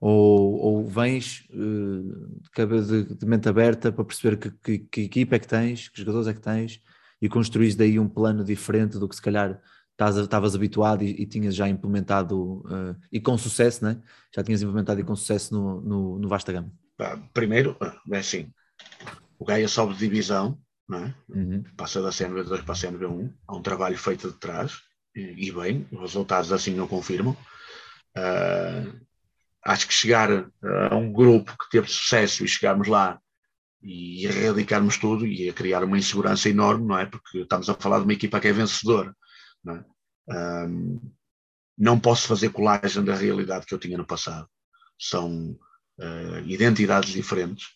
ou, ou vens uh, de, de, mente aberta para perceber que, que, que, equipa é que tens, que jogadores é que tens e construís daí um plano diferente do que se calhar estavas habituado e, e, tinhas já implementado e com sucesso, né? já tinhas implementado e com sucesso no, no, no Vasta Gama? Primeiro, é assim, o Gaia sobe de divisão, não é? Uhum. passa da CNB2 para a CNB1, há um trabalho feito de trás, e, e bem, os resultados assim não confirmam. Uh, acho que chegar a um grupo que teve sucesso e chegarmos lá e erradicarmos tudo e a criar uma insegurança enorme, não é? Porque estamos a falar de uma equipa que é vencedora. Não, é? um, não posso fazer colagem da realidade que eu tinha no passado. São uh, identidades diferentes,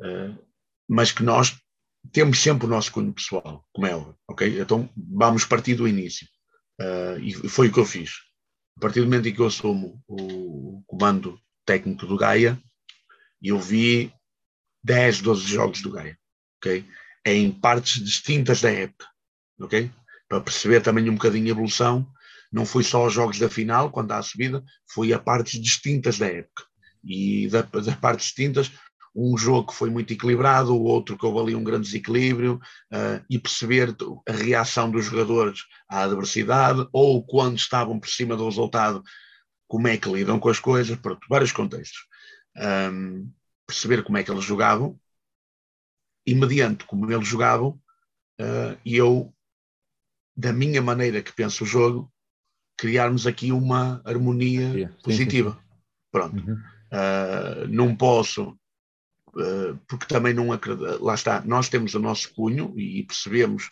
uh, mas que nós temos sempre o nosso cunho pessoal, como é óbvio, ok? Então vamos partir do início. Uh, e foi o que eu fiz. A partir do momento em que eu assumo o comando técnico do Gaia, eu vi 10, 12 jogos do Gaia, ok? Em partes distintas da época, ok? Para perceber também um bocadinho a evolução, não foi só os jogos da final, quando há a subida, foi a partes distintas da época. E das da partes distintas, um jogo que foi muito equilibrado, o outro que houve ali um grande desequilíbrio, uh, e perceber a reação dos jogadores à adversidade, ou quando estavam por cima do resultado, como é que lidam com as coisas, pronto, vários contextos. Um, perceber como é que eles jogavam, e mediante como eles jogavam, uh, eu, da minha maneira que penso o jogo, criarmos aqui uma harmonia sim, positiva. Sim, sim. Pronto. Uhum. Uh, não posso eh, porque também não acredito, lá está, nós temos o nosso cunho e percebemos,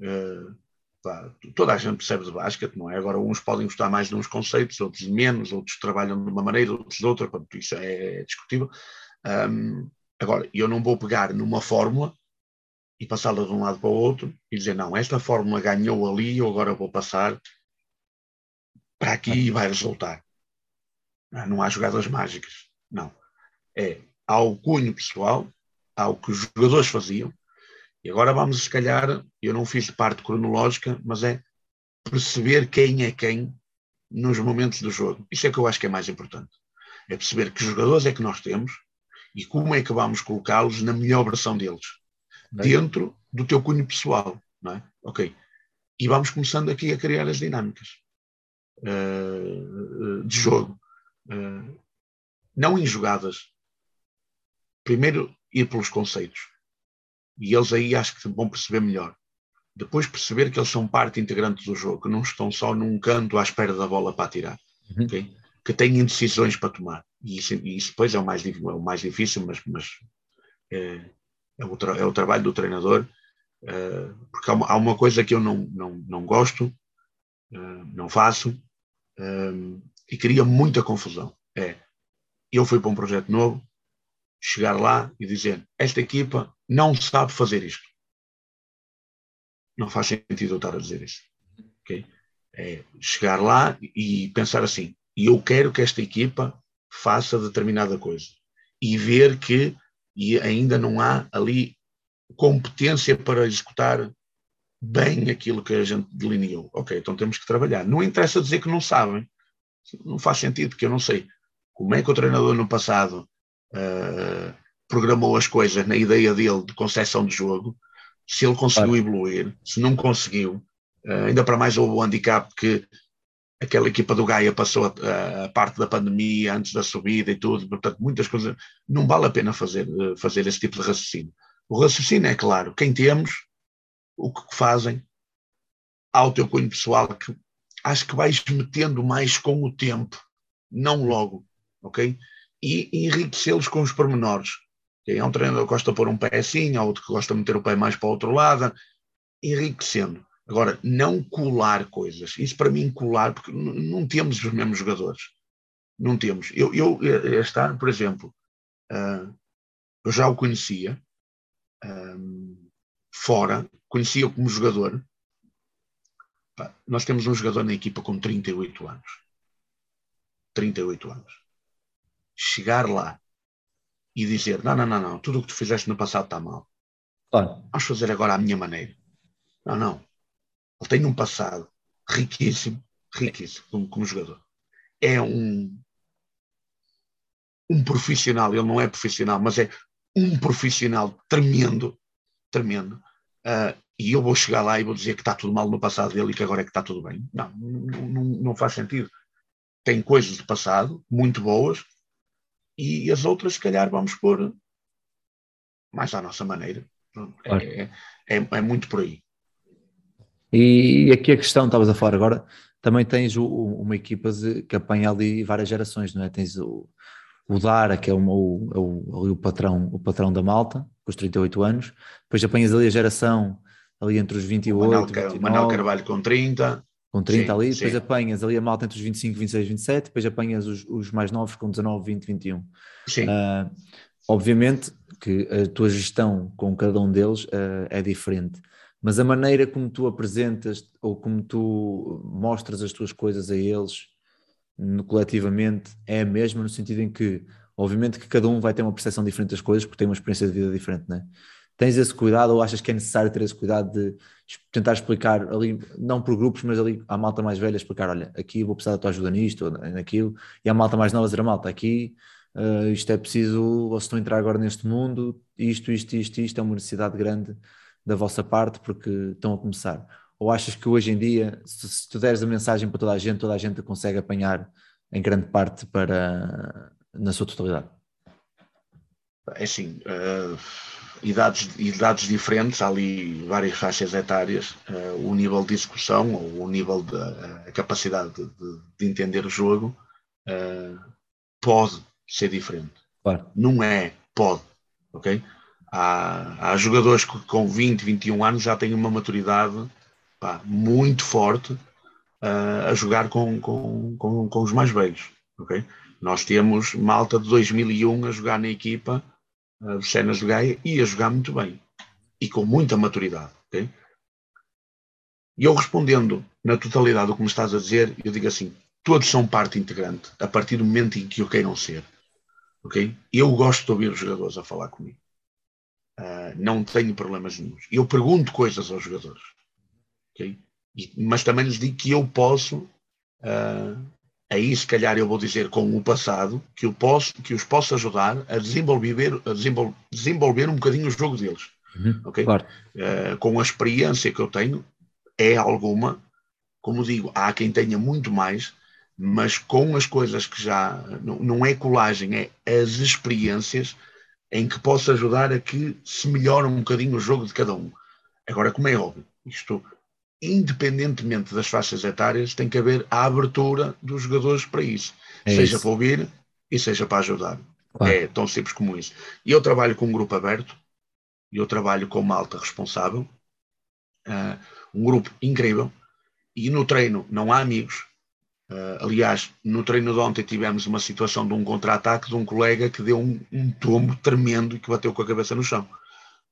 uh, pá, toda a gente percebe de basquete, não é? Agora uns podem gostar mais de uns conceitos, outros menos, outros trabalham de uma maneira, outros de outra, portanto isso é discutível. Um, agora, eu não vou pegar numa fórmula e passá-la de um lado para o outro e dizer, não, esta fórmula ganhou ali, eu agora vou passar para aqui e vai resultar. Não há jogadas mágicas, não. É, ao cunho pessoal, ao que os jogadores faziam. E agora vamos, se calhar, eu não fiz parte cronológica, mas é perceber quem é quem nos momentos do jogo. Isso é que eu acho que é mais importante. É perceber que jogadores é que nós temos e como é que vamos colocá-los na melhor versão deles. Dentro do teu cunho pessoal, não é? Ok. E vamos começando aqui a criar as dinâmicas uh, de jogo. Uh, não em jogadas, primeiro ir pelos conceitos. E eles aí acho que vão perceber melhor. Depois perceber que eles são parte integrante do jogo, que não estão só num canto à espera da bola para atirar. Uhum. Okay? Que têm decisões para tomar. E isso, e isso depois é o mais, é o mais difícil, mas, mas é, é, o é, o trabalho do treinador. É, porque há uma, há uma, coisa que eu não, não, não gosto, é, não faço, é, e cria muita confusão. É, eu fui para um projeto novo, chegar lá e dizer: esta equipa não sabe fazer isto. Não faz sentido eu estar a dizer isso. Okay? É chegar lá e pensar assim: e eu quero que esta equipa faça determinada coisa. E ver que e ainda não há ali competência para executar bem aquilo que a gente delineou. Ok, então temos que trabalhar. Não interessa dizer que não sabem, não faz sentido, porque eu não sei como é que o treinador no passado uh, programou as coisas na ideia dele de concepção de jogo, se ele conseguiu evoluir, se não conseguiu, uh, ainda para mais houve o handicap que aquela equipa do Gaia passou a, a, parte da pandemia antes da subida e tudo, portanto muitas coisas, não vale a pena fazer, fazer esse tipo de raciocínio. O raciocínio é claro, quem temos, o que fazem, ao teu cunho pessoal, que acho que vais metendo mais com o tempo, não logo, ok? E, enriquecê-los com os pormenores. Okay? É um treinador que gosta de pôr um pé assim, há outro que gosta de meter o pé mais para o outro lado, enriquecendo. Agora, não colar coisas. Isso para mim, colar, porque não temos os mesmos jogadores. Não temos. Eu, eu este ano, por exemplo, uh, eu já o conhecia um, ah, fora, conhecia-o como jogador. Nós temos um jogador na equipa com 38 anos. 38 anos. Chegar lá e dizer: não, não, não, não, tudo o que tu fizeste no passado está mal. Claro. Vamos fazer agora à minha maneira. Não, não. Ele tem um passado riquíssimo, riquíssimo como, como jogador. É um, um profissional, ele não é profissional, mas é um profissional tremendo, tremendo. Uh, e eu vou chegar lá e vou dizer que está tudo mal no passado dele e que agora é que está tudo bem. Não, não, não, faz sentido. Tem coisas do passado muito boas e as outras, se calhar, vamos pôr mais à nossa maneira. É, é, é, é muito por aí. E aqui a questão, estavas a falar agora, também tens o, uma equipa que apanha ali várias gerações, não é? Tens o, o Dara, que é o, o, o, o, patrão, o patrão da malta, com os 38 anos, depois apanhas ali a geração ali entre os 28 e Manel, 29, Manel Carvalho com 30. Com 30 sim, ali, depois sim. apanhas ali a malta entre os 25, 26, 27, depois apanhas os, os mais novos com 19, 20, 21. Sim. Uh, obviamente que a tua gestão com cada um deles uh, é diferente mas a maneira como tu apresentas ou como tu mostras as tuas coisas a eles no, coletivamente é a mesma no sentido em que obviamente que cada um vai ter uma percepção diferente das coisas porque tem uma experiência de vida diferente, né? Tens esse cuidado ou achas que é necessário ter esse cuidado de tentar explicar ali, não por grupos, mas ali à malta mais velha explicar, olha, aqui vou precisar da tua ajuda nisto ou naquilo, e à malta mais nova dizer, malta, aqui uh, isto é preciso, se estão a entrar agora neste mundo, isto, isto, isto, isto é uma necessidade grande da vossa parte porque estão a começar? Ou achas que hoje em dia, se, se tu deres a mensagem para toda a gente, toda a gente consegue apanhar em grande parte para na sua totalidade? É assim, uh, idades, idades diferentes, há ali várias faixas etárias, uh, o nível de execução ou o nível da capacidade de, de, de, entender o jogo uh, pode ser diferente. Claro. Não é, pode, ok? Há, há jogadores que com 20, 21 anos já têm uma maturidade pá, muito forte uh, a jogar com, com, com, com, os mais velhos. Okay? Nós temos malta de 2001 a jogar na equipa uh, de Cenas de Gaia e a jogar muito bem e com muita maturidade. Okay? E eu respondendo na totalidade do que me estás a dizer, eu digo assim: todos são parte integrante a partir do momento em que o queiram ser. Okay? Eu gosto de ouvir os jogadores a falar comigo. Uh, não tenho problemas nenhums. Eu pergunto coisas aos jogadores. Okay? E, mas também lhes digo que eu posso, uh, aí se calhar eu vou dizer com o passado, que, eu posso, que os posso ajudar a desenvolver, a desenvolver, desenvolver um bocadinho o jogo deles. Uhum, okay? claro. uh, com a experiência que eu tenho, é alguma, como digo, há quem tenha muito mais, mas com as coisas que já não, não é colagem, é as experiências em que possa ajudar a que se melhore um bocadinho o jogo de cada um. Agora, como é óbvio, isto, independentemente das faixas etárias, tem que haver a abertura dos jogadores para isso, é seja isso. para ouvir e seja para ajudar. Claro. É tão simples como isso. E eu trabalho com um grupo aberto, e eu trabalho com uma alta responsável, uh, um grupo incrível, e no treino não há amigos, Uh, aliás, no treino de ontem tivemos uma situação de um contra-ataque de um colega que deu um, um, tombo tremendo e que bateu com a cabeça no chão.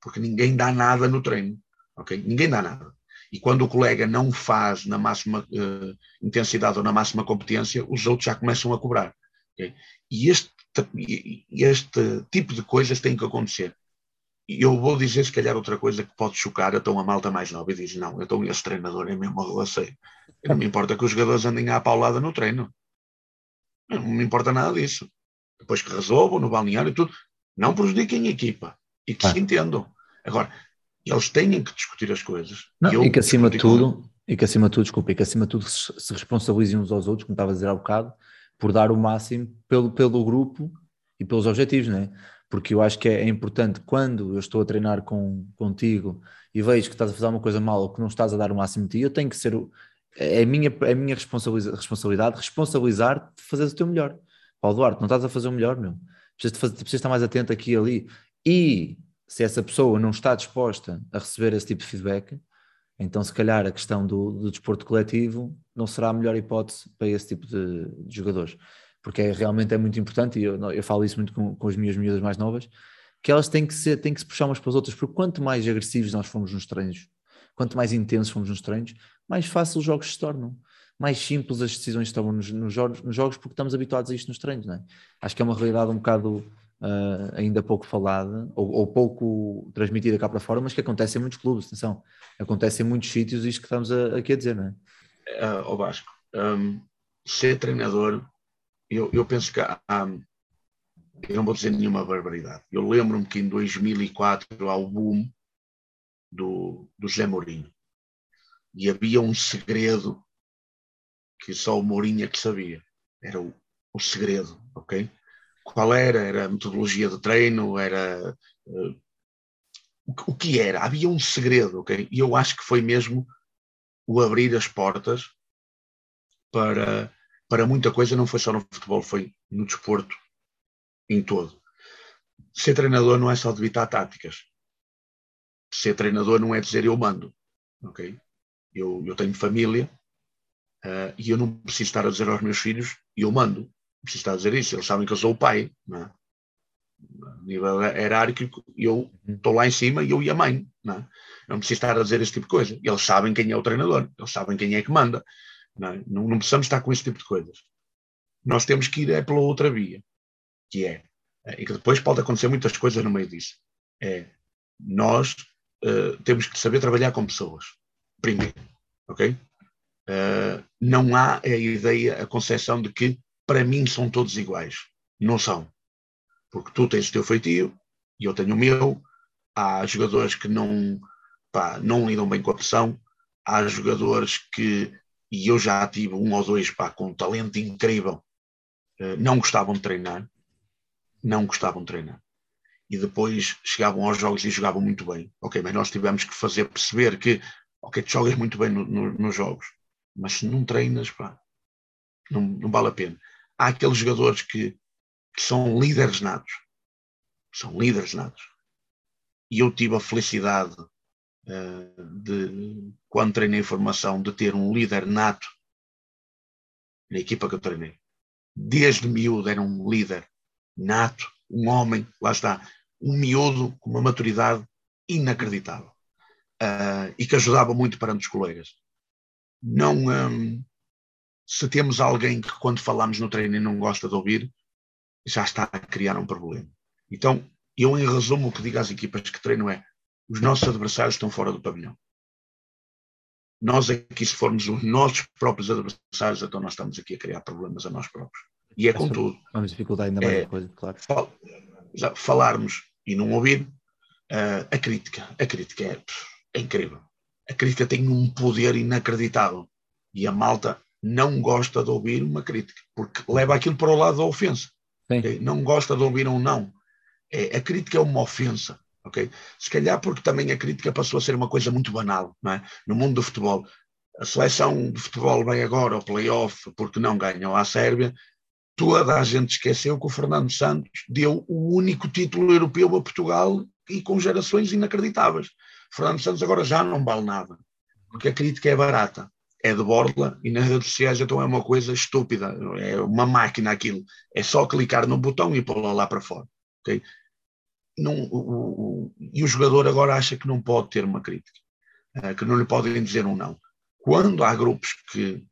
Porque ninguém dá nada no treino. ok? Ninguém dá nada. E quando o colega não faz na máxima uh, intensidade ou na máxima competência, os outros já começam a cobrar. ok? E este, este tipo de coisas tem que acontecer. E eu vou dizer, se calhar, outra coisa que pode chocar então a malta mais nova e diz: Não, então esse treinador é mesmo arroaceiro. Não me importa que os jogadores andem à paulada no treino. Não me importa nada disso. Depois que resolvam no balneário e tudo, não prejudiquem a equipa e que ah. se entendam. Agora, eles têm que discutir as coisas. Não, e que acima de tudo, e que acima de tudo, desculpa, e que acima de tudo se responsabilizem uns aos outros, como estava a dizer há bocado, por dar o máximo pelo, pelo grupo e pelos objetivos, não é? Porque eu acho que é, é importante quando eu estou a treinar com, contigo e vejo que estás a fazer uma coisa mal ou que não estás a dar o máximo de ti, eu tenho que ser. É a minha, é a minha responsabilidade responsabilizar-te de fazer o teu melhor. Paulo Duarte, não estás a fazer o melhor, meu. Precisas, fazer, precisas estar mais atento aqui e ali. E se essa pessoa não está disposta a receber esse tipo de feedback, então se calhar a questão do, do desporto coletivo não será a melhor hipótese para esse tipo de, de jogadores. Porque é, realmente é muito importante, e eu, eu falo isso muito com, com as minhas miúdas mais novas, que elas têm que, ser, têm que se puxar umas para as outras, porque quanto mais agressivos nós fomos nos treinos, quanto mais intensos fomos nos treinos, mais fácil os jogos se tornam mais simples as decisões estão nos, nos, jogos, nos jogos porque estamos habituados a isto nos treinos, não é? Acho que é uma realidade um bocado uh, ainda pouco falada ou, ou, pouco transmitida cá para fora, mas que acontece em muitos clubes, atenção, acontece em muitos sítios isto que estamos a, aqui a dizer, não é? Uh, Vasco, um, ser treinador, eu, eu penso que há, eu não vou dizer nenhuma barbaridade. Eu lembro-me que em 2004 há o boom do, do José Mourinho e havia um segredo que só o Mourinho é que sabia. Era o, o segredo, ok? Qual era? Era a metodologia de treino? Era uh, o, que era? Havia um segredo, ok? E eu acho que foi mesmo o abrir as portas para, para muita coisa, não foi só no futebol, foi no desporto em todo. Ser treinador não é só debitar táticas. Ser treinador não é dizer eu mando, ok? Eu, eu tenho família, Uh, e eu não preciso estar a dizer aos meus filhos, eu mando, preciso estar a dizer isso, eles sabem que eu sou o pai, não é? A nível hierárquico, eu estou lá em cima e eu e a mãe, não é? Eu não preciso estar a dizer esse tipo de coisa. Eles sabem quem é o treinador, eles sabem quem é que manda, não, é? não, não precisamos estar com esse tipo de coisas. Nós temos que ir é pela outra via, que é, e que depois pode acontecer muitas coisas no meio disso, é nós uh, temos que saber trabalhar com pessoas, primeiro, ok? Uh, não há a ideia, a concepção de que para mim são todos iguais. Não são. Porque tu tens o teu feitio e eu tenho o meu. Há jogadores que não, pá, não lidam bem com a pressão. Há jogadores que, e eu já tive um ou dois pá, com um talento incrível, uh, não gostavam de treinar. Não gostavam de treinar. E depois chegavam aos jogos e jogavam muito bem. Ok, mas nós tivemos que fazer perceber que, ok, tu jogas muito bem no, no, nos jogos mas se não treinas, pá, não, não vale a pena. Há aqueles jogadores que, que são líderes natos, são líderes natos. E eu tive a felicidade uh, de, quando treinei formação, de ter um líder nato na equipa que eu treinei. Desde miúdo era um líder nato, um homem, lá está, um miúdo com uma maturidade inacreditável. Uh, e que ajudava muito perante os colegas não um, se temos alguém que quando falamos no treino não gosta de ouvir, já está a criar um problema. Então, eu em resumo o que digo às equipas que treino é os nossos adversários estão fora do pavilhão. Nós aqui, se formos os nossos próprios adversários, então nós estamos aqui a criar problemas a nós próprios. E é com tudo. Vamos dificultar ainda mais é, a coisa, claro. Fal, falarmos e não ouvir, uh, a crítica. A crítica é, é incrível a crítica tem um poder inacreditável e a malta não gosta de ouvir uma crítica, porque leva aquilo para o lado da ofensa. Okay? Não gosta de ouvir um não. É, a crítica é uma ofensa. Okay? Se calhar porque também a crítica passou a ser uma coisa muito banal não é? no mundo do futebol. A seleção de futebol vem agora ao playoff porque não ganhou à Sérvia. Toda a gente esqueceu que o Fernando Santos deu o único título europeu a Portugal e com gerações inacreditáveis. Fernando Santos agora já não vale nada, porque a crítica é barata, é de borla e nas redes sociais então é uma coisa estúpida, é uma máquina aquilo, é só clicar no botão e pô-la lá para fora. Okay? Não, o, o, e o jogador agora acha que não pode ter uma crítica, uh, que não lhe podem dizer um não. Quando há grupos que,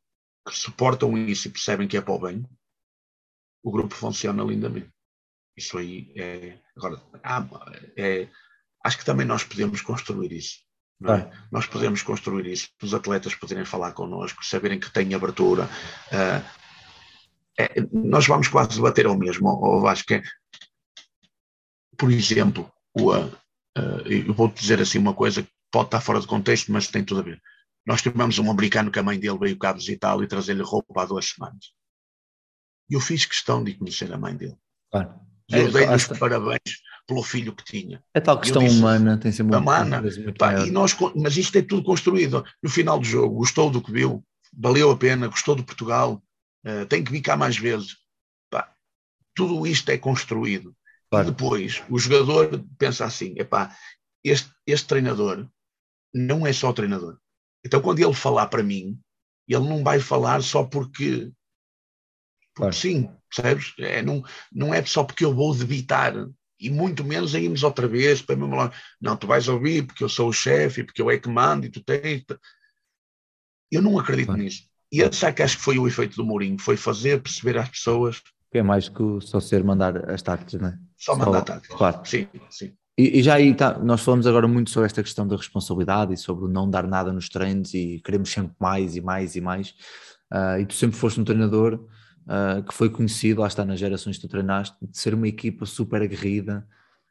que suportam isso e percebem que é para o bem, o grupo funciona lindamente. Isso aí é. Agora, há, é, acho que também nós podemos construir isso. Não é? Nós podemos construir isso, os atletas poderem falar connosco, saberem que têm abertura. ah, é, nós vamos quase debater ao mesmo, ao Vasco. é, Por exemplo, o, ah, eu vou-te dizer assim uma coisa que pode estar fora de contexto, mas tem tudo a ver. Nós tivemos um americano que a mãe dele veio cá visitá-lo e trazer-lhe roupa há duas semanas. E eu fiz questão de conhecer a mãe dele. Claro. E eu dei-lhe os esta- parabéns pelo filho que tinha. É tal questão disse- humana, tem sempre um Humana, Pá, e nós, mas isto é tudo construído. No final do jogo, gostou do que viu, valeu a pena, gostou de Portugal, eh, tem que vir cá mais vezes. Pá, tudo isto é construído. Claro. E depois o jogador pensa assim: epá, este, este treinador não é só treinador. Então, quando ele falar para mim, ele não vai falar só porque. Porque Claro. sim, percebes? É, não, não é só porque eu vou debitar. E muito menos a irmos outra vez para mesmo lá. Não, tu vais ouvir porque eu sou o chefe, porque eu é que mando e tu tens. Eu não acredito Claro. nisso. E esse é que acho que foi o efeito do Mourinho, foi fazer perceber às pessoas Que é mais que só ser mandar as táticas, não é? só mandar táticas. Claro. Sim, sim. E, e já aí tá, nós falamos agora muito sobre esta questão da responsabilidade e sobre o não dar nada nos treinos e queremos sempre mais e mais e mais. Ah, e tu sempre foste um treinador ah, que foi conhecido, lá está nas gerações que tu treinaste, de ser uma equipa super aguerrida,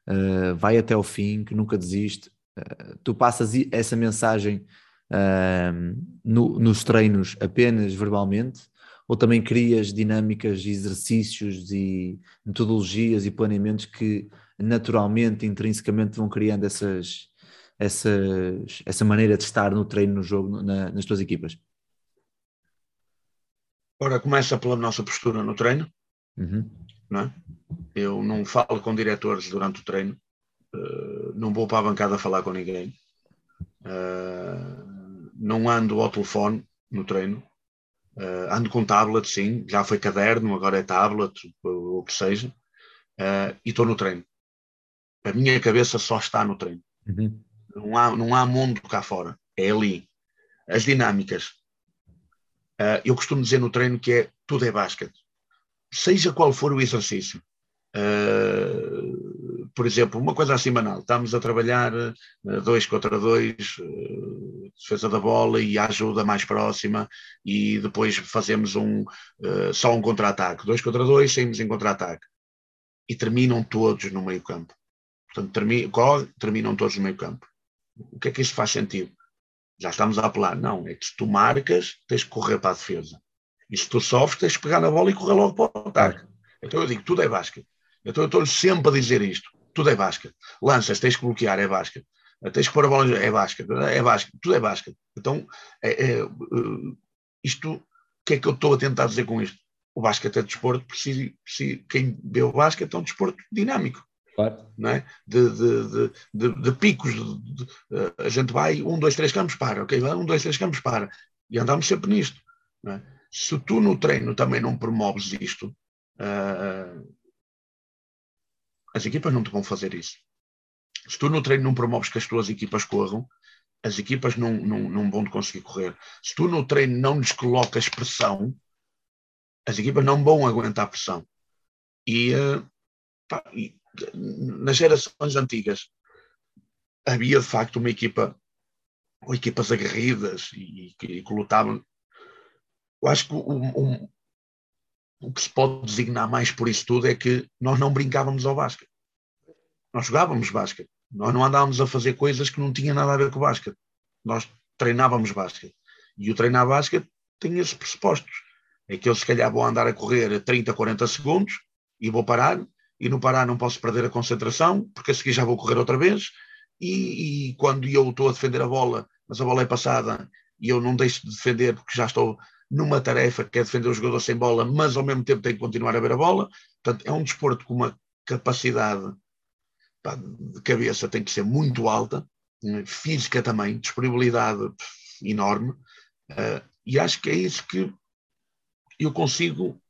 ah, vai até ao fim, que nunca desiste. Ah, tu passas essa mensagem no- nos treinos apenas verbalmente ou também crias dinâmicas, exercícios e metodologias e planeamentos que naturalmente, intrinsecamente vão criando essas, essas, essa maneira de estar no treino, no jogo, na- nas tuas equipas. Ora, começa pela nossa postura no treino. Uhum. não é? Eu não falo com diretores durante o treino, eh, não vou para a bancada falar com ninguém, eh, não ando ao telefone no treino, eh, ando com tablet, sim, já foi caderno, agora é tablet, ou o que seja, e estou no treino. A minha cabeça só está no treino. Uhum. Não há, não há mundo cá fora, é ali. As dinâmicas. Ah, eu costumo dizer no treino que é tudo é basquete. Seja qual for o exercício. Ah, por exemplo, uma coisa assim banal, estamos a trabalhar ah, dois contra dois, defesa da bola e ajuda mais próxima, e depois fazemos um só um contra-ataque. Dois contra dois, saímos em contra-ataque. E terminam todos no meio campo. Portanto, termi terminam todos no meio campo. O que é que isso faz sentido? Já estamos a apelar. Não, é que se tu marcas, tens que correr para a defesa. E se tu sofres, tens que pegar na bola e correr logo para o ataque. Então eu digo, tudo é basquete. Então eu estou sempre a dizer isto. Tudo é basquete. Lanças, tens que bloquear, é basquete. Tens que pôr a bola, é basquete. É basquete. Tudo é basquete. Então, é, é, uh, isto, o que é que eu estou a tentar dizer com isto? O basquete é desporto, precisa, quem vê o basquete é um desporto dinâmico Claro. é? de, de, de, de, picos. eh, a gente vai, um, dois, três campos, para, ok? Vai, Um, dois, três campos, para. E andamos sempre nisto. é? Se tu no treino também não promoves isto, ah, as equipas não te vão fazer isso. Se tu no treino não promoves que as tuas equipas corram, as equipas não, não, não vão conseguir correr. Se tu no treino não lhes colocas pressão, as equipas não vão aguentar pressão. E, ah, pá, e nas gerações antigas havia de facto uma equipa ou equipas aguerridas e, que- lutavam. Eu acho que o, o- o que se pode designar mais por isso tudo é que nós não brincávamos ao basquete. Nós jogávamos basquete. Nós não andávamos a fazer coisas que não tinham nada a ver com o basquete. Nós treinávamos basquete. E o treinar basquete tem esses pressupostos. É que eu se calhar vou andar a correr 30, 40 segundos e vou parar e no parar não posso perder a concentração, porque a seguir já vou correr outra vez, e, e quando eu estou a defender a bola, mas a bola é passada, e eu não deixo de defender porque já estou numa tarefa que é defender o jogador sem bola, mas ao mesmo tempo tenho que continuar a ver a bola. Portanto, é um desporto com uma capacidade pá, de cabeça tem que ser muito alta, eh, física também, disponibilidade enorme, eh, e acho que é isso que eu consigo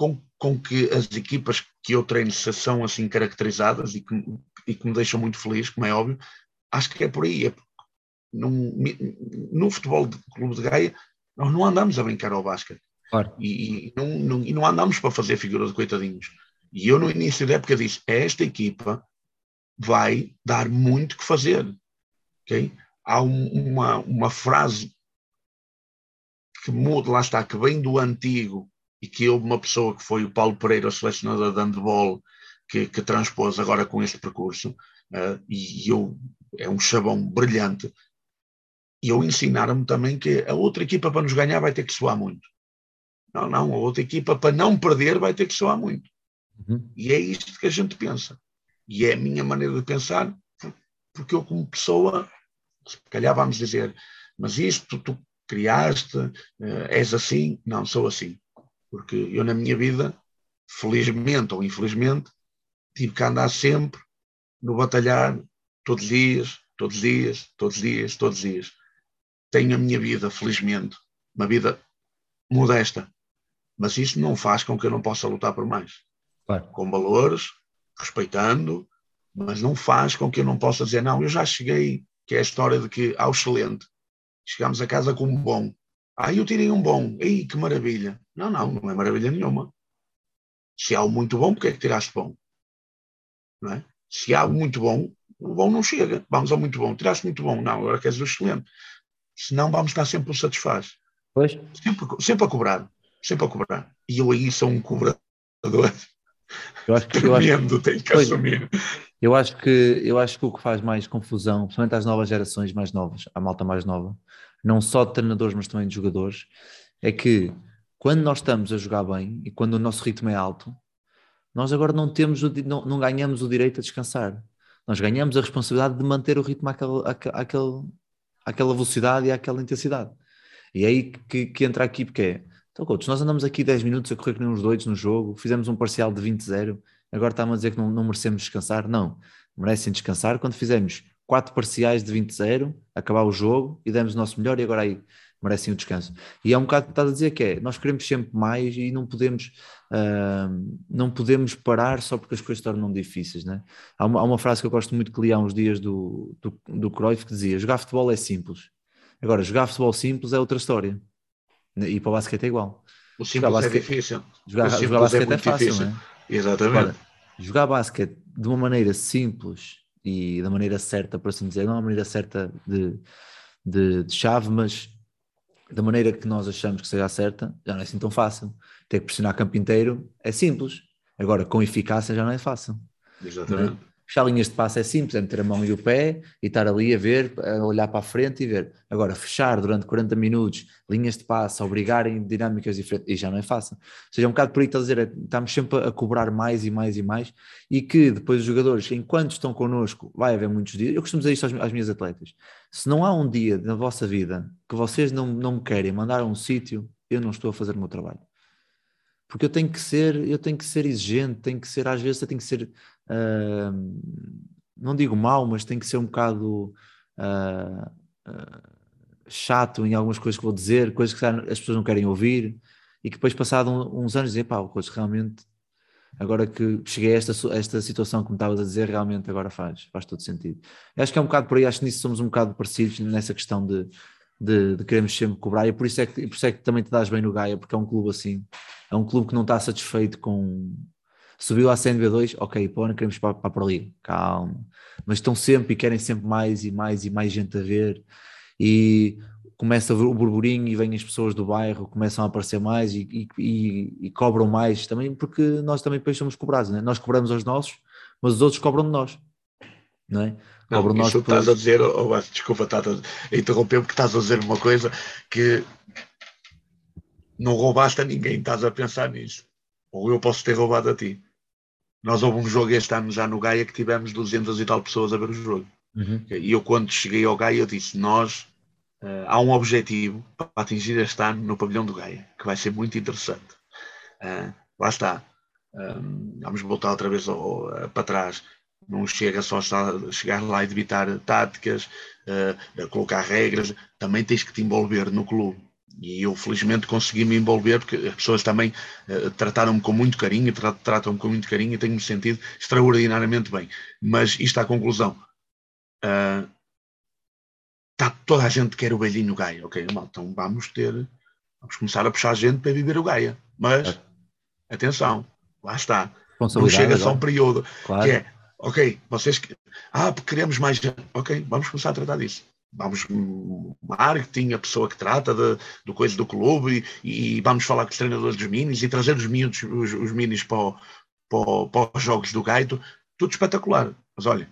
com, com que as equipas que eu treino se são assim caracterizadas e que, e que me deixam muito feliz, como é óbvio, acho que é por aí. É, num- no futebol de clube de Gaia, nós não andamos a brincar ao basquete. Claro. E, e não, não, e não andamos para fazer figura de coitadinhos. E eu no início da época disse, esta equipa vai dar muito que fazer. Okay? Há um, uma, uma frase que muda, lá está, que vem do antigo e que houve uma pessoa que foi o Paulo Pereira, o selecionador de handball, que, que transpôs agora com este percurso, uh, e eu, é um chavão brilhante, e eu ensinaram-me também que a outra equipa para nos ganhar vai ter que soar muito. Não, não, a outra equipa para não perder vai ter que soar muito. Uhum. E é isto que a gente pensa. E é a minha maneira de pensar, porque eu, como pessoa, se calhar vamos dizer, mas isto tu criaste, uh, és assim. Não, sou assim. Porque eu, na minha vida, felizmente ou infelizmente, tive que andar sempre no batalhar, todos os dias, todos os dias, todos os dias, todos os dias. Tenho a minha vida, felizmente, uma vida modesta, mas isso não faz com que eu não possa lutar por mais. Claro. Com valores, respeitando, mas não faz com que eu não possa dizer, não, eu já cheguei, que é a história de que, ao excelente, chegamos a casa com um bom. Ah, eu tirei um bom. Ei, que maravilha. Não, não, não é maravilha nenhuma. Se há um muito bom, porque é que tiraste bom? Não é? Se há um muito bom, o bom não chega. Vamos ao muito bom. Tiraste muito bom. Não, agora queres o excelente. Senão vamos estar sempre o satisfaz. Pois. Sempre, sempre a cobrar. Sempre a cobrar. E eu aí sou um cobrador. Eu acho que, eu acho, Tremendo, tenho que Pois. assumir. eu, acho que, eu acho que o que faz mais confusão, principalmente às novas gerações mais novas, à malta mais nova, não só de treinadores, mas também de jogadores, é que quando nós estamos a jogar bem e quando o nosso ritmo é alto, nós agora não temos o não, não ganhamos o direito a descansar. Nós ganhamos a responsabilidade de manter o ritmo àquele, àquele- àquela velocidade e àquela intensidade. E é aí que, que entra aqui, porque é, então, coach, nós andamos aqui 10 minutos a correr que nem uns doidos no jogo, fizemos um parcial de 20-0, agora está-me a dizer que não, não merecemos descansar. Não, merecem descansar quando fizemos quatro parciais de 20-0, acabar o jogo e demos o nosso melhor e agora aí merecem o descanso. E é um bocado que estás a dizer que é, nós queremos sempre mais e não podemos, ah, não podemos parar só porque as coisas se tornam difíceis, né? Há uma, há uma frase que eu gosto muito que li há uns dias do, do, do Cruyff que dizia, jogar futebol é simples. Agora, jogar futebol simples é outra história. E para o basquete é igual. O simples Jogar é basquete- difícil. Jogar, O jogar basquete é, muito fácil, difícil. não é? Exatamente. Agora, jogar basquete de uma maneira simples e da maneira certa, por assim dizer, não a maneira certa de, de, de chave, mas da maneira que nós achamos que seja certa, já não é assim tão fácil. Ter que pressionar campo inteiro é simples. Agora, com eficácia já não é fácil. Exatamente. Fechar linhas de passe é simples, é meter a mão e o pé e estar ali a ver, a olhar para a frente e ver. Agora, fechar durante 40 minutos linhas de passe, obrigarem dinâmicas diferentes, e já não é fácil. Ou seja, é um bocado por aí que a dizer, é, estamos sempre a cobrar mais e mais e mais, e que depois os jogadores, enquanto estão connosco, vai haver muitos dias. Eu costumo dizer isto às, às minhas atletas: se não há um dia na vossa vida que vocês não, não me querem mandar a um sítio, eu não estou a fazer o meu trabalho porque eu tenho que ser, eu tenho que ser exigente, tenho que ser, às vezes eu tenho que ser, ah, não digo mau, mas tenho que ser um bocado ah, ah, chato em algumas coisas que vou dizer, coisas que as pessoas não querem ouvir, e que depois, passado um- uns anos, dizer, pá, coisa realmente, agora que cheguei a esta, esta situação que me estavas a dizer, realmente agora faz, faz todo sentido. Eu acho que é um bocado por aí, acho que nisso somos um bocado parecidos nessa questão de, de, de queremos sempre cobrar, e por isso, é que, por isso é que também te dás bem no Gaia, porque é um clube assim, é um clube que não está satisfeito com. Subiu à CNB2, ok, pô, não queremos para, para a Pro League, calma. Mas estão sempre e querem sempre mais e mais e mais gente a ver. E começa o burburinho e vêm as pessoas do bairro, começam a aparecer mais e, e, e- cobram mais também, porque nós também depois somos cobrados, né? nós cobramos aos nossos, mas os outros cobram de nós, não é? Não, Cobram nós isso por- estás a dizer, oh, desculpa, estás a interromper porque estás a dizer uma coisa que não roubaste a ninguém, estás a pensar nisso. Ou eu posso ter roubado a ti. Nós houve um jogo este ano já no Gaia que tivemos 200 e tal pessoas a ver o jogo. Uhum. E eu, quando cheguei ao Gaia, eu disse: Nós eh, há um objetivo para atingir este ano no pavilhão do Gaia, que vai ser muito interessante. Ah, lá está. Ahm, vamos voltar outra vez ao- ao- para trás. Não chega só a chegar lá e debitar táticas, eh, a colocar regras, também tens que te envolver no clube. E eu, felizmente, consegui me envolver, porque as pessoas também eh, trataram-me com muito carinho, tra- tratam-me com muito carinho e tenho-me sentido extraordinariamente bem. Mas isto à conclusão. Ah, tá, toda a gente quer o velhinho Gaia, ok, mal, então vamos ter Vamos começar a puxar gente para viver o Gaia. Mas, É. atenção, lá está. Não chega só um período claro. que é, ok, vocês. Ah, queremos mais gente. Ok, vamos começar a tratar disso. Vamos, marketing, a pessoa que trata de, do coisa do clube, e, e vamos falar com os treinadores dos minis e trazer os miúdos, os, os minis para, o- para, para os jogos do Gaito. Tudo espetacular. Mas olha,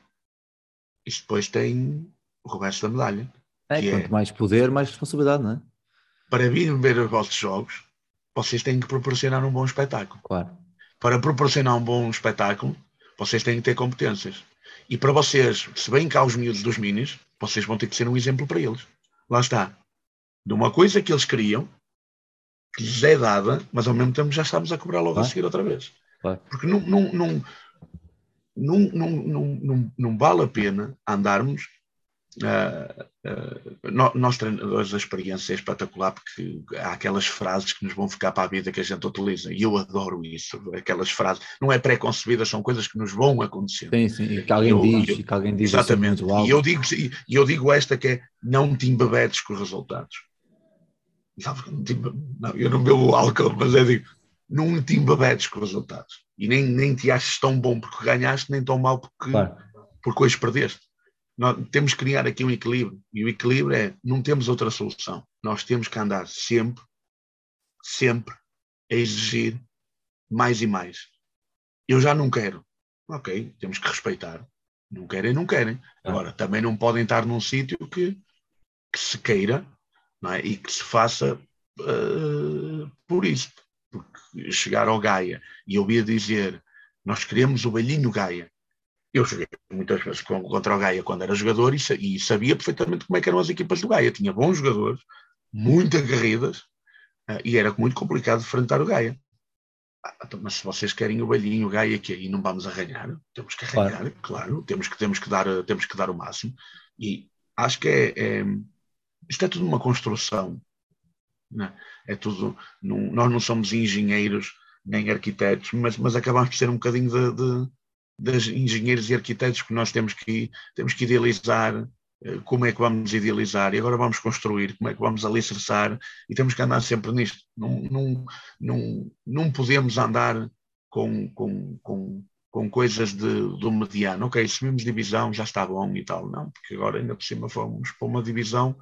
isto depois tem o resto da medalha. É, que é- quanto mais poder, mais responsabilidade, não é? Para virem ver os vossos jogos, vocês têm que proporcionar um bom espetáculo. Claro. para proporcionar um bom espetáculo, vocês têm que ter competências. E para vocês, se bem cá os miúdos dos minis, vocês vão ter que ser um exemplo para eles. Lá está. De uma coisa que eles queriam, que lhes é dada, mas ao mesmo tempo já estamos a cobrar logo a Claro. seguir outra vez. Claro. Porque não, não, não, não, não, não, não, não vale a pena andarmos. Ah, ah, nós treinadores, a experiência é espetacular porque há aquelas frases que nos vão ficar para a vida que a gente utiliza e eu adoro isso. Aquelas frases, não é pré-concebidas, são coisas que nos vão acontecer. Sim, sim. E que alguém Eu- diz, eu- e que alguém diz assim Exatamente. E eu digo, e eu digo esta que é não te embebedes com os resultados. Não eu não bebo álcool, mas eu digo, não te embebedes com os resultados. E nem, nem te aches tão bom porque ganhaste, nem tão mal porque, Claro. porque hoje perdeste. Nós temos que criar aqui um equilíbrio. E o equilíbrio é, não temos outra solução. Nós temos que andar sempre, sempre a exigir mais e mais. Eu já não quero. Ok, temos que respeitar. Não querem, não querem. Agora, também não podem estar num sítio que, que se queira não é? e que se faça eh, por isso. Porque chegar ao Gaia e ouvir dizer nós queremos o velhinho Gaia. Eu joguei muitas vezes contra o Gaia quando era jogador e, sa- sabia perfeitamente como é que eram as equipas do Gaia. Tinha bons jogadores, muito aguerridas, eh, e era muito complicado enfrentar o Gaia. Ah, então, mas se vocês querem o velhinho Gaia que aí não vamos arranhar, temos que Claro. arranhar, claro, temos, que, temos, que dar, eh, temos que dar o máximo. E acho que é, é isto é tudo uma construção. né? É tudo. não- nós não somos engenheiros nem arquitetos, mas, mas acabamos por ser um bocadinho de, de, das engenheiros e arquitetos que nós temos que, temos que idealizar eh, como é que vamos idealizar e agora vamos construir, como é que vamos alicerçar e temos que andar sempre nisto. Não, não, não, não podemos andar com, com, com, com coisas de, do mediano. Ok, subimos divisão, já está bom e tal. Não, porque agora ainda por cima fomos para uma divisão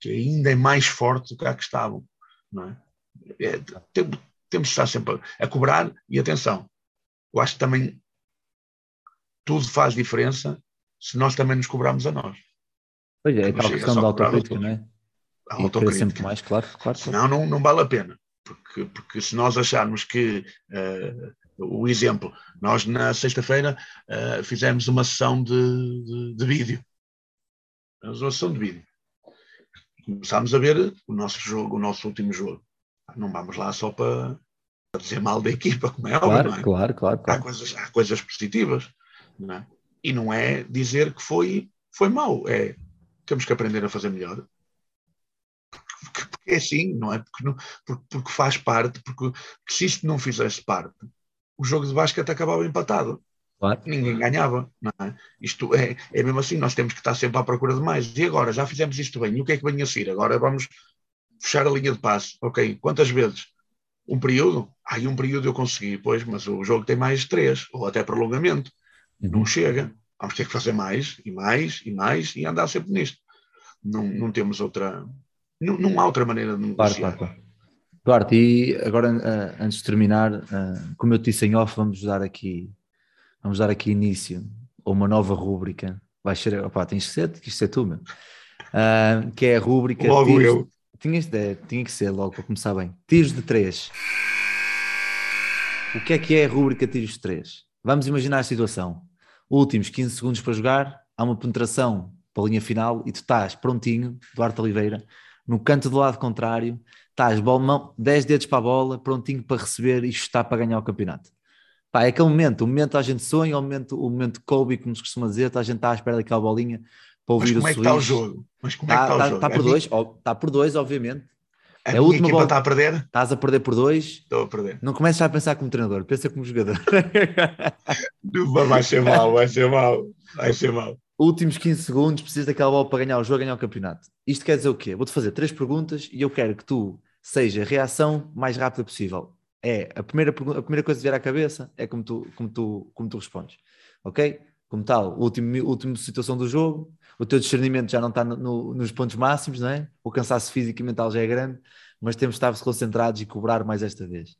que ainda é mais forte do que a que estavam. Não é? É, tem- temos que estar sempre a cobrar e atenção. Eu acho que também tudo faz diferença se nós também nos cobrarmos a nós. Pois é, é tal questão da autocrítica, não é? A E autocrítica. sempre mais, claro, claro. Senão não, não vale a pena. Porque, porque se nós acharmos que eh, o exemplo, nós na sexta-feira eh, fizemos uma sessão de, de, de vídeo. Fizemos Uma sessão de vídeo. Começámos a ver o nosso jogo, o nosso último jogo. Não vamos lá só para, para dizer mal da equipa, como é óbvio, Claro, não é? claro, claro, há claro. coisas, há coisas positivas, não é? E não é dizer que foi, foi mau, é temos que aprender a fazer melhor. Porque, porque é assim, não é? Porque, não- porque, porque faz parte, porque, porque se isto não fizesse parte, o jogo de basquete acabava empatado. Claro. Ninguém ganhava, não é? Isto é, é mesmo assim, nós temos que estar sempre à procura de mais. E agora, já fizemos isto bem, e o que é que vem a seguir? Agora vamos fechar a linha de passe. Ok, quantas vezes? Um período? Ai, um período eu consegui, pois, mas o jogo tem mais três, ou até prolongamento. Não Uhum. chega. Vamos ter que fazer mais, e mais, e mais, e andar sempre nisto. Não, não temos outra. Não, não há outra maneira de Claro, negociar. claro, claro. Duarte, e agora ah, antes de terminar, ah, como eu te disse em off, vamos dar aqui, vamos dar aqui início a uma nova rúbrica. Vai ser, opá, tens que ser, que ser tu, meu. Ah, que é a rúbrica. Logo tiros- eu. Tinhas de, tinha que ser logo para começar bem. Tiros de 3. O que é que é a rúbrica Tiros de 3? Vamos imaginar a situação. Últimos 15 segundos para jogar, há uma penetração para a linha final e tu estás prontinho, Duarte Oliveira, no canto do lado contrário, estás bola, mão, 10 dedos para a bola, prontinho para receber e chutar para ganhar o campeonato. Pá, é aquele momento, o momento a gente sonha, o momento, o momento Kobe, como se costuma dizer, a gente está à espera daquela bolinha para Mas ouvir como o é que está o sorriso. jogo? Mas como é que Está, está o está- jogo? está por dois, ó, está por dois, obviamente. A É a última bola. está a perder? Estás a perder por dois, Estou a perder. não comeces já a pensar como treinador, pensa como jogador. Vai ser mal, vai ser mal. Vai ser mal. Últimos 15 segundos, precisas daquela bola para ganhar o jogo, ganhar o campeonato. Isto quer dizer o quê? Vou-te fazer três perguntas e eu quero que tu seja reação mais rápida possível. É a primeira, a primeira coisa que vier à cabeça é como tu, como tu, como tu respondes. Ok? Como tal, último, última situação do jogo, o teu discernimento já não está no- no- nos pontos máximos, não é? O cansaço físico e mental já é grande, mas temos de estar concentrados e cobrar mais esta vez.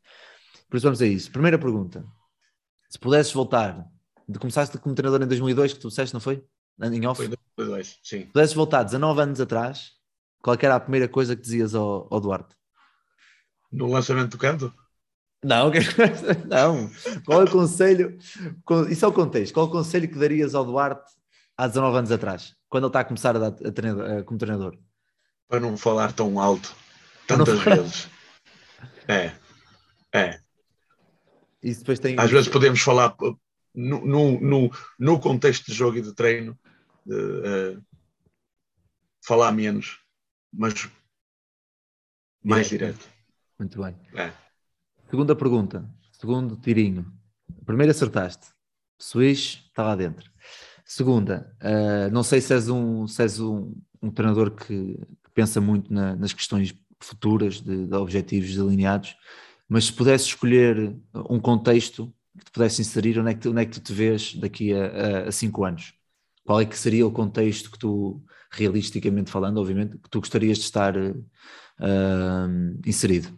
Por isso vamos a isso. Primeira pergunta. Se pudesses voltar, de começaste como treinador em 2002, que tu disseste, não foi? Em off? Foi dois, dois, sim. Se pudesses voltar 19 anos atrás, qual é era a primeira coisa que dizias ao, ao Duarte? No lançamento do canto? Não, não. Qual é o conselho? Isso é o contexto. Qual é o conselho que darias ao Duarte há 19 anos atrás, quando ele está a começar a dar, a treinador- como treinador? Para não falar tão alto tantas vezes. É. É. Depois tem. Às vezes podemos falar uh, no, no, no, no contexto de jogo e de treino, uh, uh, falar menos, mas mais direto. Muito bem. É. Segunda pergunta. Segundo tirinho. Primeiro acertaste. Swish está lá dentro. Segunda, ah, não sei se és um, se és um, um treinador que, que pensa muito na- nas questões futuras de, de objetivos delineados, mas se pudesse escolher um contexto que te pudesse inserir, onde é que, tu- onde é que tu te vês daqui a, a- a cinco anos? Qual é que seria o contexto que tu, realisticamente falando, obviamente, que tu gostarias de estar ah, inserido?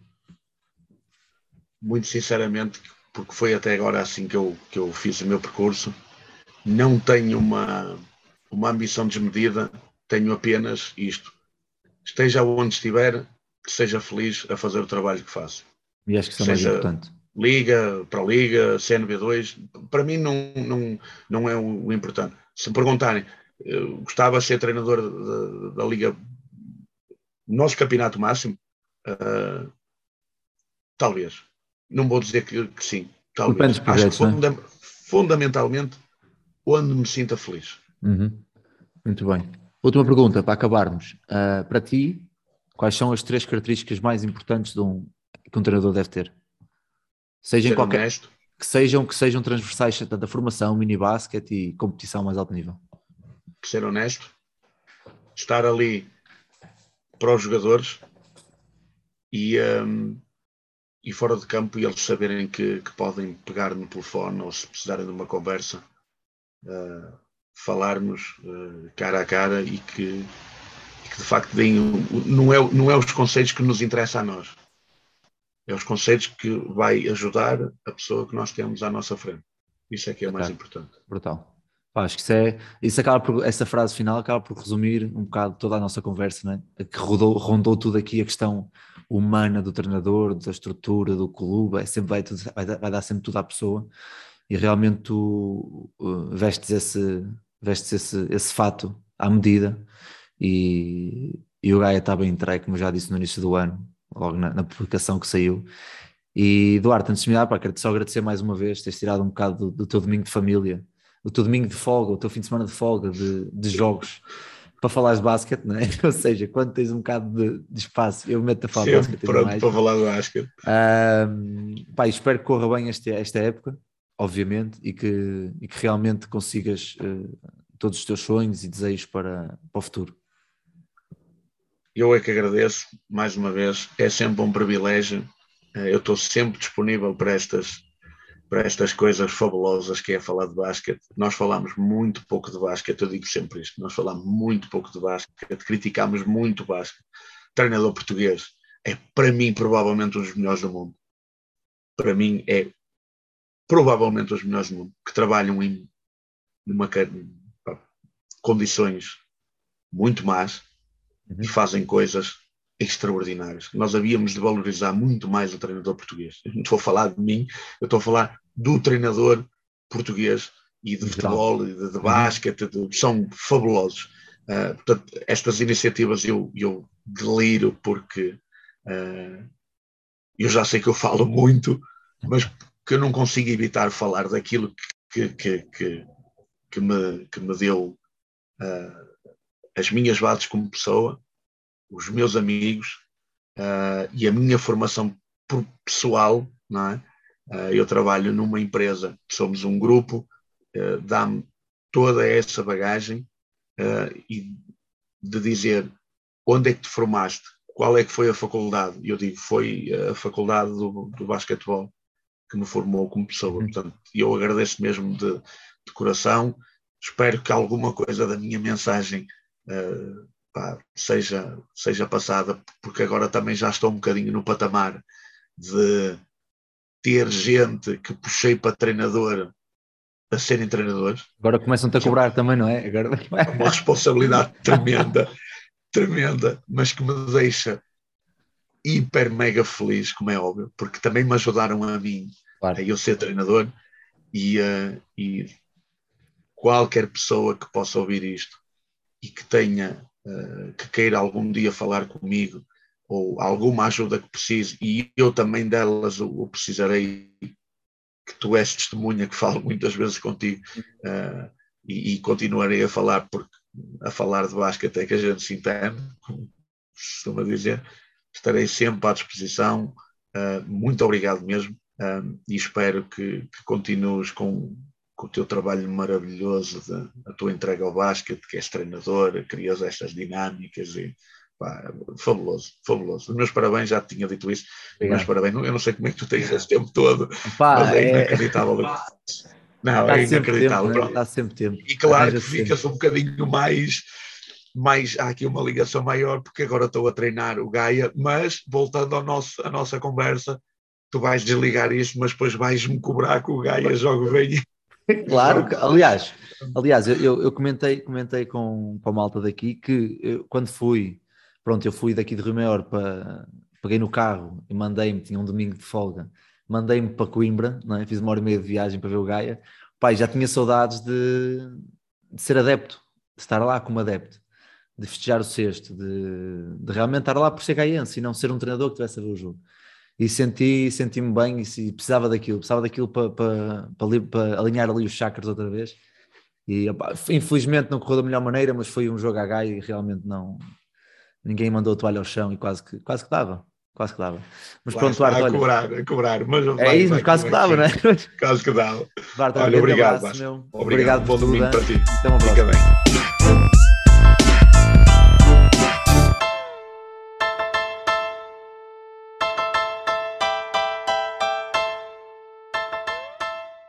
Muito sinceramente, porque foi até agora assim que eu, que eu fiz o meu percurso, não tenho uma, uma ambição desmedida, tenho apenas isto. Esteja onde estiver, que seja feliz a fazer o trabalho que faço. E acho que isso é mais importante. Liga, Pro Liga, CNB2, para mim não, não, não é o, importante. Se me perguntarem, eu gostava de ser treinador da, da Liga, nosso campeonato máximo, ah, talvez. Não vou dizer que, que sim, talvez. Acho que é? funda- fundamentalmente onde me sinta feliz. Uhum. Muito bem. Última pergunta para acabarmos. Ah, para ti, quais são as três características mais importantes de um, que um treinador deve ter? Seja Ser qualquer, honesto, que sejam que sejam transversais tanto a formação, mini basquete e competição mais alto nível. ser honesto, estar ali para os jogadores e, hum, e fora de campo e eles saberem que, que podem pegar no telefone ou se precisarem de uma conversa, uh, falarmos uh, cara a cara e que, que de facto deem, não, é, não é os conselhos que nos interessa a nós, é os conselhos que vai ajudar a pessoa que nós temos à nossa frente. Isso é que é mais Ok. importante. Brutal. Pá, acho que isso é, isso acaba por, essa frase final acaba por resumir um bocado toda a nossa conversa, não é? Que rodou, rondou tudo aqui a questão humana do treinador, da estrutura do clube, é sempre vai, tudo- vai, vai dar sempre tudo à pessoa e realmente tu uh, vestes esse, vestes esse, esse fato à medida e, e o Gaia está bem entregue, como eu já disse no início do ano, logo na, na publicação que saiu. E Duarte, antes de me dar, pá, quero-te só agradecer mais uma vez, teres tirado um bocado do, do teu domingo de família o teu domingo de folga, o teu fim de semana de folga, de, de jogos, para falares de basquete, não é? Ou seja, quando tens um bocado de, de espaço, eu meto a falar de basquete pronto mais. para falar do basquete. Ahm, pá, espero que corra bem este, esta época, obviamente, e que, e que realmente consigas eh, todos os teus sonhos e desejos para, para o futuro. Eu é que agradeço mais uma vez. É sempre um privilégio. Eh, Eu estou sempre disponível para estas, para estas coisas fabulosas que é falar de basquete. Nós falamos muito pouco de basquete, eu digo sempre isto. Nós falamos muito pouco de basquete, criticamos muito o basquete. Treinador português é, para mim, provavelmente um dos melhores do mundo. Para mim, é provavelmente os melhores do mundo, que trabalham em numa, pá, condições muito más e fazem coisas extraordinárias. Nós havíamos de valorizar muito mais o treinador português. Eu não estou a falar de mim, eu estou a falar do treinador português e de futebol, e de, de basquete, de- são fabulosos. Ah, portanto, estas iniciativas eu, eu deliro porque ah, eu já sei que eu falo muito, mas que eu não consigo evitar falar daquilo que, que, que, que, me, que me deu ah, as minhas bases como pessoa, os meus amigos ah, e a minha formação pessoal, não é? Ah, eu trabalho numa empresa, somos um grupo, dá-me toda essa bagagem e de dizer onde é que te formaste, qual é que foi a faculdade? Eu digo, foi a faculdade do, do basquetebol que me formou como pessoa. Uhum. Portanto, eu agradeço mesmo de, de coração. Espero que alguma coisa da minha mensagem uh, pá, seja, seja passada, porque agora também já estou um bocadinho no patamar de ter gente que puxei para treinador a serem treinadores. Agora começam-te a cobrar também, não é? Agora... É uma responsabilidade tremenda, tremenda, mas que me deixa hiper mega feliz, como é óbvio, porque também me ajudaram a mim claro. a eu ser treinador e, uh, e qualquer pessoa que possa ouvir isto e que tenha, uh, que queira algum dia falar comigo ou alguma ajuda que precise e eu também delas o, o precisarei que tu és testemunha que falo muitas vezes contigo uh, e, e, continuarei a falar porque a falar de basquete é que a gente se entende como costuma dizer estarei sempre à disposição uh, muito obrigado mesmo uh, e espero que, que continues com, com o teu trabalho maravilhoso de, a tua entrega ao basquete que és treinador, crias estas dinâmicas e Pá, fabuloso, fabuloso. Os meus parabéns, já te tinha dito isso. Os meus parabéns, eu não sei como é que tu tens esse tempo todo, Pá, mas é, é... inacreditável. Não, dá é inacreditável. Tempo, né? Dá sempre tempo. E claro que ficas um bocadinho mais, mais. Há aqui uma ligação maior, porque agora estou a treinar o Gaia, mas voltando ao nosso, à nossa conversa, tu vais desligar isto, mas depois vais-me cobrar que o Gaia joga bem. Claro, aliás, aliás eu, eu comentei, comentei com, com a malta daqui que eu, quando fui Pronto, eu fui daqui de Rio Maior para. Peguei no carro e mandei-me, tinha um domingo de folga, mandei-me para Coimbra, não é? fiz uma hora e meia de viagem para ver o Gaia. Pai, já tinha saudades de, de ser adepto, de estar lá como adepto, de festejar o sexto, de, de realmente estar lá por ser gaiense e não ser um treinador que tivesse a ver o jogo e senti, senti-me bem e, precisava daquilo, precisava daquilo para, para, para, para, alinhar ali os chakras outra vez. E opa, infelizmente não correu da melhor maneira, mas foi um jogo a Gaia e realmente não, ninguém mandou a toalha ao chão e quase que, quase que dava. Quase que dava. Mas Lá pronto, Duarte, a olha. cobrar, a cobrar. Mas é vai, isso, vai, quase vai, que dava, não é? Quase que dava. Duarte, olha, obrigado, abraço, meu. Obrigado, obrigado por tudo. domingo para ti. Até uma Fica próxima. bem.